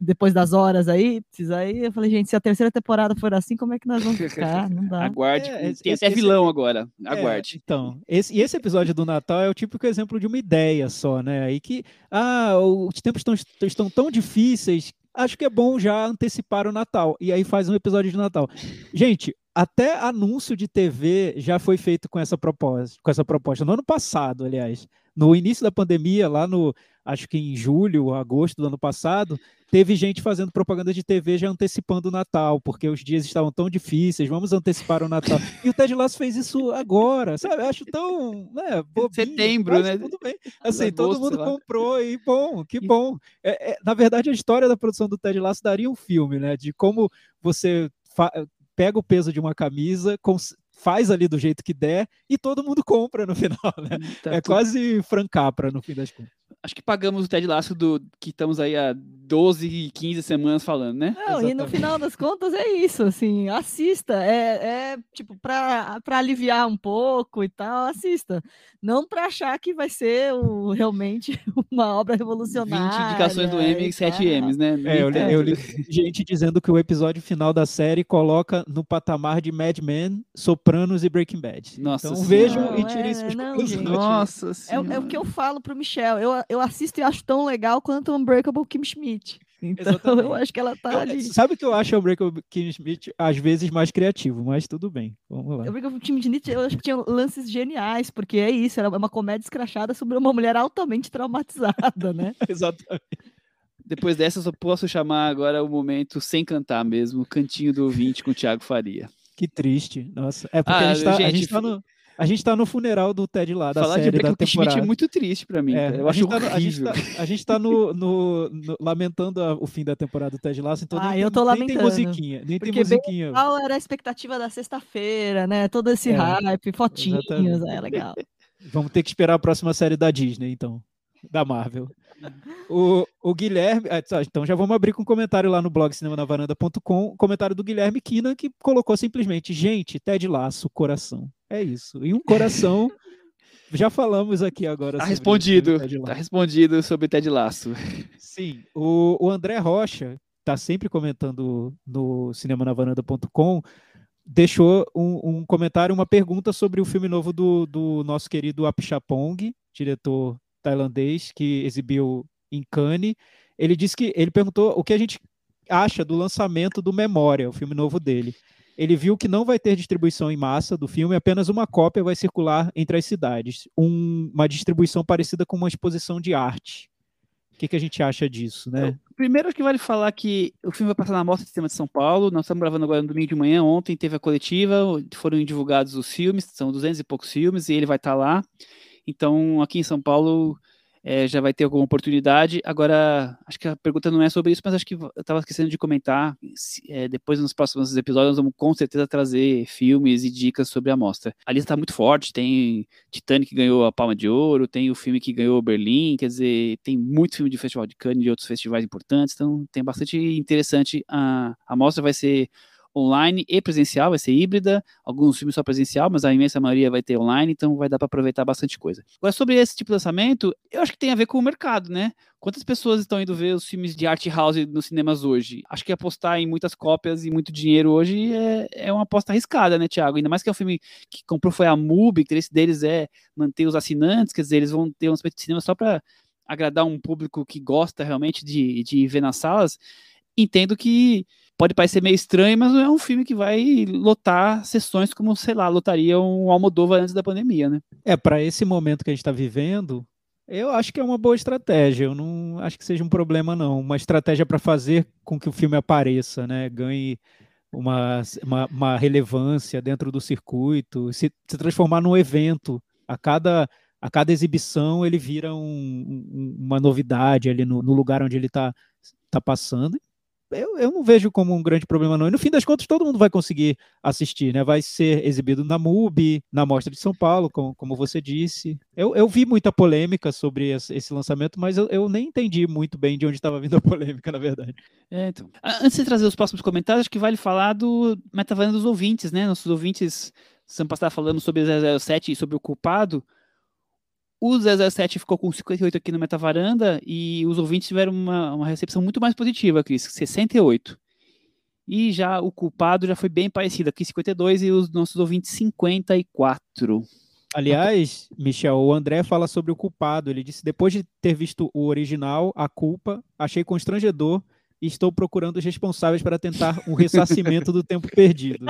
depois das horas aí, aí, eu falei, gente, se a terceira temporada for assim, como é que nós vamos ficar? (laughs) Não dá. Aguarde. É, tem esse- até esse- vilão agora. É, Aguarde. então, esse, e esse episódio do Natal é o típico exemplo de uma ideia só, né? E que, ah, os tempos estão, estão tão difíceis, acho que é bom já antecipar o Natal. E aí faz um episódio de Natal. Gente, até anúncio de TV já foi feito com essa proposta, com essa proposta. No ano passado, aliás. No início da pandemia, lá no, acho que em julho, agosto do ano passado, teve gente fazendo propaganda de TV já antecipando o Natal, porque os dias estavam tão difíceis, vamos antecipar o Natal. E o Ted Lasso fez isso agora, sabe? Eu acho tão, né, bobinho, Setembro, né? Tudo bem. Assim, todo Agosto, mundo sei lá. comprou e bom, que bom. É, é, na verdade, a história da produção do Ted Lasso daria um filme, né? De como você pega o peso de uma camisa, faz ali do jeito que der e todo mundo compra no (laughs) final, né? Tá é tudo- quase Frank Capra no fim das contas. Acho que pagamos o Ted Laço do que estamos aí há 12, 15 semanas falando, né? Não, e no Exatamente. final das contas é isso, assim, assista, é, é tipo, para aliviar um pouco e tal, assista. Não para achar que vai ser o, realmente (laughs) uma obra 20 indicações indicações do M e 7 M's, né? É, eu, li- eu li (laughs) gente dizendo que o episódio final da série coloca no patamar de Mad Men, Sopranos e Breaking Bad. Nossa então Senhora. vejam e tirem é, suas não, conclusões. Nossa É, é o que eu falo pro Michel. Eu, eu assisto e acho tão legal quanto o Unbreakable Kim Schmidt. Então Exatamente. eu acho que ela tá Eu- ali. Sabe o que eu acho o Breaking King Smith às vezes mais criativo, mas tudo bem. Vamos lá. Eu Unbreakable Kim Schmidt, eu acho que tinha lances geniais, porque é isso, era uma comédia escrachada sobre uma mulher altamente traumatizada, né? (laughs) Exatamente. Depois dessa, eu só posso chamar agora o momento sem cantar mesmo, o cantinho do ouvinte com o Thiago Faria. Que triste. Nossa. É porque Ah, a, gente tá, a, gente, gente tá no, a gente tá no funeral do Ted lá, da Falar de série da Breaking Schmidt temporada. é muito triste pra mim. É, cara. Eu a acho gente tá no- a gente horrível. tá- A gente tá no, no- no- lamentando a- o fim da temporada do Ted Lasso, então Ah, nem, eu tem, tô nem tem lamentando. musiquinha. Nem tem Porque bem musiquinha. Qual era a expectativa da sexta-feira, né? Todo esse É, hype, fotinhos, exatamente. é legal. Vamos ter que esperar a próxima série da Disney, então. Da Marvel. O, o Guilherme. ah, tá, Então já vamos abrir com um comentário lá no blog cinemanavaranda.com. Comentário do Guilherme Kina, que colocou simplesmente: Gente, Ted Laço, coração. É isso. E um coração. (laughs) já falamos aqui agora. Tá respondido. Tá respondido sobre Ted Laço. Sim. O, o André Rocha, tá sempre comentando no cinemanavaranda.com, deixou um, um comentário, uma pergunta sobre o filme novo do, do nosso querido Apichatpong, diretor tailandês, que exibiu em Cannes. Ele disse que ele perguntou o que a gente acha do lançamento do Memória, o filme novo dele. Ele viu que não vai ter distribuição em massa do filme, apenas uma cópia vai circular entre as cidades. Um- uma distribuição parecida com uma exposição de arte. O que, que a gente acha disso, né? Primeiro que vale falar que o filme vai passar na Mostra de Cinema de São Paulo. Nós estamos gravando agora no domingo de manhã. Ontem teve a coletiva, foram divulgados os filmes, são 200 e poucos filmes, e ele vai estar lá. Então, aqui em São Paulo, eh, já vai ter alguma oportunidade. Agora, acho que a pergunta não é sobre isso, mas acho que eu estava esquecendo de comentar. se- eh, depois, nos próximos episódios, vamos com certeza trazer filmes e dicas sobre a mostra. A lista está muito forte, tem Titanic que ganhou a Palma de Ouro, tem o filme que ganhou Berlim, quer dizer, tem muito filme de Festival de Cannes e de outros festivais importantes, então tem bastante interessante. A, a mostra vai ser online e presencial, vai ser híbrida, alguns filmes só presencial, mas a imensa maioria vai ter online, então vai dar para aproveitar bastante coisa. Agora, sobre esse tipo de lançamento, eu acho que tem a ver com o mercado, né? Quantas pessoas estão indo ver os filmes de art house nos cinemas hoje? Acho que apostar em muitas cópias e muito dinheiro hoje é, é uma aposta arriscada, né, Thiago? Ainda mais que é um filme que comprou foi a MUBI, que o interesse deles é manter os assinantes, quer dizer, eles vão ter um aspecto de cinema só para agradar um público que gosta realmente de, de ver nas salas. Entendo que pode parecer meio estranho, mas não é um filme que vai lotar sessões como, sei lá, lotaria um Almodóvar antes da pandemia, né? É, para esse momento que a gente está vivendo, eu acho que é uma boa estratégia. Eu não acho que seja um problema, não. Uma estratégia para fazer com que o filme apareça, né? Ganhe uma, uma, uma relevância dentro do circuito, se, se, transformar num evento. A cada, a cada exibição ele vira um, um, uma novidade ali no, no lugar onde ele está tá passando eu, eu não vejo como um grande problema, não. E no fim das contas, todo mundo vai conseguir assistir, né? Vai ser exibido na MUBI, na Mostra de São Paulo, como, como você disse. Eu, eu vi muita polêmica sobre esse lançamento, mas eu, eu nem entendi muito bem de onde estava vindo a polêmica, na verdade. É, então. Antes de trazer os próximos comentários, acho que vale falar do Metavaranda dos ouvintes, né? Nossos ouvintes, semana passada falando sobre o 007 e sobre o culpado. O 007 ficou com 58 aqui no Metavaranda e os ouvintes tiveram uma, uma recepção muito mais positiva, Cris, 68. E já o culpado já foi bem parecido, aqui 52 e os nossos ouvintes 54. Aliás, Michel, o André fala sobre o culpado. Ele disse: depois de ter visto o original, a culpa, achei constrangedor e estou procurando os responsáveis para tentar um ressarcimento do tempo perdido.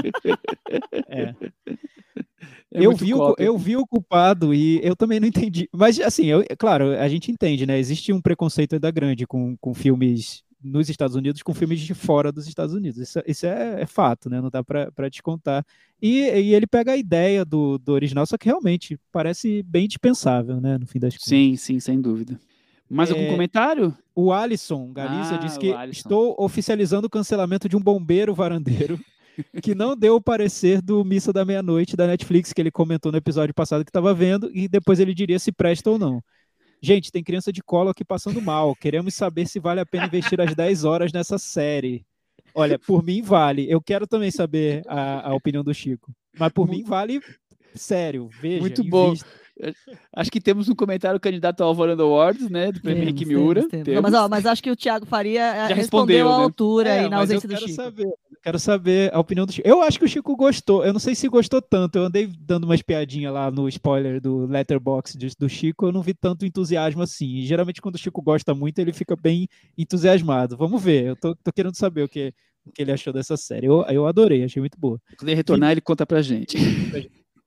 É. É eu, vi o, eu vi o culpado e eu também não entendi. Mas, assim, eu, claro, a gente entende, né? Existe um preconceito ainda grande com, com filmes nos Estados Unidos com filmes de fora dos Estados Unidos. Isso, isso é, é, fato, né? Não dá para descontar. E, e ele pega a ideia do, do original, só que realmente parece bem dispensável, né? No fim das contas. Sim, sim, sem dúvida. Mais é, algum comentário? O Alisson Galícia ah, diz que estou oficializando o cancelamento de um bombeiro varandeiro (laughs) que não deu o parecer do Missa da Meia-Noite da Netflix, que ele comentou no episódio passado que estava vendo, e depois ele diria se presta ou não. Gente, tem criança de colo aqui passando mal. Queremos saber se vale a pena investir as 10 horas nessa série. Olha, por mim vale. Eu quero também saber a, a opinião do Chico. Mas por mim vale sério. Veja, Muito invista. Acho que temos um comentário candidato ao Alvorando Awards, né? Do prêmio Henrique Miura. Temos, temos. Não, mas, ó, mas acho que o Thiago Faria eh, Já respondeu, respondeu à né? altura é, e na ausência do Chico. Saber, quero saber a opinião do Chico. Eu acho que o Chico gostou. Eu não sei se gostou tanto. Eu andei dando umas piadinhas lá no spoiler do Letterbox do Chico. Eu não vi tanto entusiasmo assim. E geralmente, quando o Chico gosta muito, ele fica bem entusiasmado. Vamos ver. Eu tô, tô querendo saber o que, o que ele achou dessa série. Eu, eu adorei, achei muito boa. Quando ele retornar, ele conta pra gente.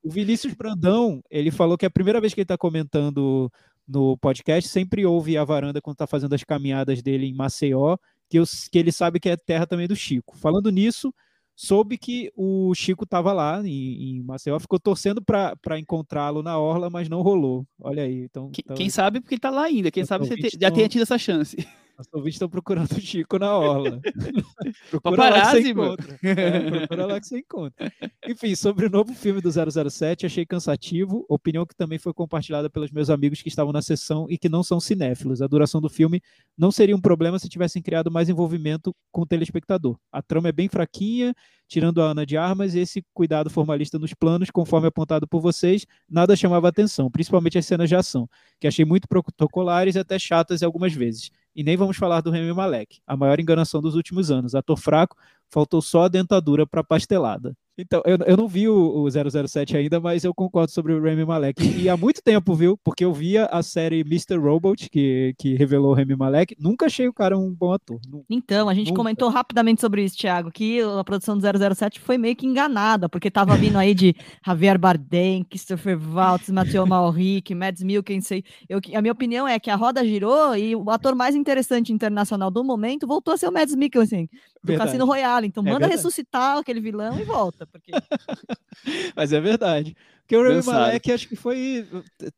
O Vinícius Brandão, ele falou que é a primeira vez que ele está comentando no podcast, sempre ouve a varanda quando está fazendo as caminhadas dele em Maceió, que, eu, que ele sabe que é terra também do Chico. Falando nisso, soube que o Chico estava lá em, em, Maceió, ficou torcendo para encontrá-lo na orla, mas não rolou. Olha aí. Então, quem, então... quem sabe porque ele está lá ainda, quem sabe você te, já tenha tido essa chance. Os ouvintes estão procurando o Chico na orla. (laughs) procura lá que você encontra. É, procura lá que você encontra. Enfim, sobre o novo filme do 007, achei cansativo, opinião que também foi compartilhada pelos meus amigos que estavam na sessão e que não são cinéfilos. A duração do filme não seria um problema se tivessem criado mais envolvimento com o telespectador. A trama é bem fraquinha, tirando a Ana de Armas, e esse cuidado formalista nos planos, conforme apontado por vocês, nada chamava atenção, principalmente as cenas de ação, que achei muito protocolares e até chatas algumas vezes. E nem vamos falar do Remy Malek, a maior enganação dos últimos anos. Ator fraco, faltou só a dentadura para pastelada. Então, eu, eu não vi o, o 007 ainda, mas eu concordo sobre o Remy Malek. E há muito tempo, viu? Porque eu via a série Mr. Robot, que, que revelou o Remy Malek. Nunca achei o cara um bom ator. Então, a gente Nunca. comentou rapidamente sobre isso, Thiago, que a produção do 007 foi meio que enganada, porque tava vindo aí de Javier Bardem, Christopher Waltz, Mathieu Malric, Mads Mikkelsen. Eu, a minha opinião é que a roda girou e o ator mais interessante internacional do momento voltou a ser o Mads Mikkelsen, Verdade. Cassino Royale. Então, é manda é ressuscitar aquele vilão e volta. Porque... (laughs) Mas é verdade. Porque o Rami Malek acho que foi.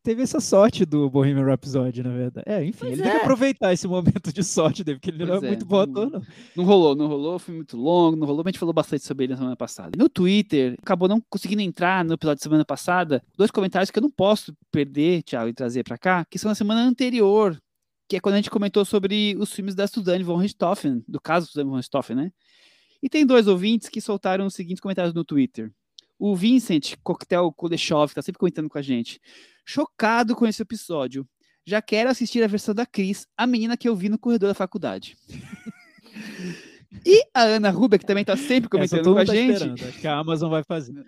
Teve essa sorte do Bohemian Rhapsody, na verdade. É, enfim, pois ele é. tem que aproveitar esse momento de sorte dele, porque ele pois não é, é, muito bom ator, não. Não rolou, não rolou, foi muito longo, não rolou, mas a gente falou bastante sobre ele na semana passada. No Twitter, acabou não conseguindo entrar no episódio da semana passada, dois comentários que eu não posso perder, Thiago, e trazer para cá, que são na semana anterior, que é quando a gente comentou sobre os filmes da Suzanne von Richthofen, do caso Suzanne von Richthofen, né? E tem dois ouvintes que soltaram os seguintes comentários no Twitter. O Vincent Cocktail Kuleshov está sempre comentando com a gente. Chocado com esse episódio. Já quero assistir a versão da Cris, a menina que eu vi no corredor da faculdade. (laughs) e a Ana Rubia, que também está sempre comentando com a tá gente. Esperando. Acho que a Amazon vai fazer.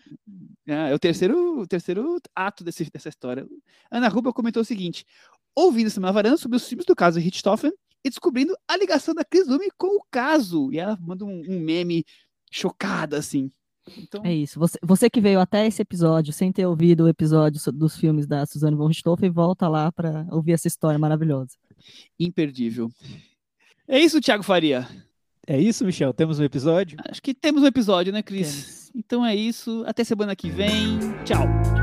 Ah, é o terceiro, o terceiro ato desse, dessa história. Ana Rubia comentou o seguinte: ouvindo essa varanda sobre os filmes do caso Richthofen e descobrindo a ligação da Chris Lume com o caso. E ela manda um, um meme chocada, assim. Então, É isso. Você, você que veio até esse episódio sem ter ouvido o episódio dos filmes da Suzanne von Richthofen, volta lá para ouvir essa história maravilhosa. imperdível. É isso, Thiago Faria. É isso, Michel? Temos um episódio? Acho que temos um episódio, né, Cris? Temos. Então é isso. Até semana que vem. Tchau.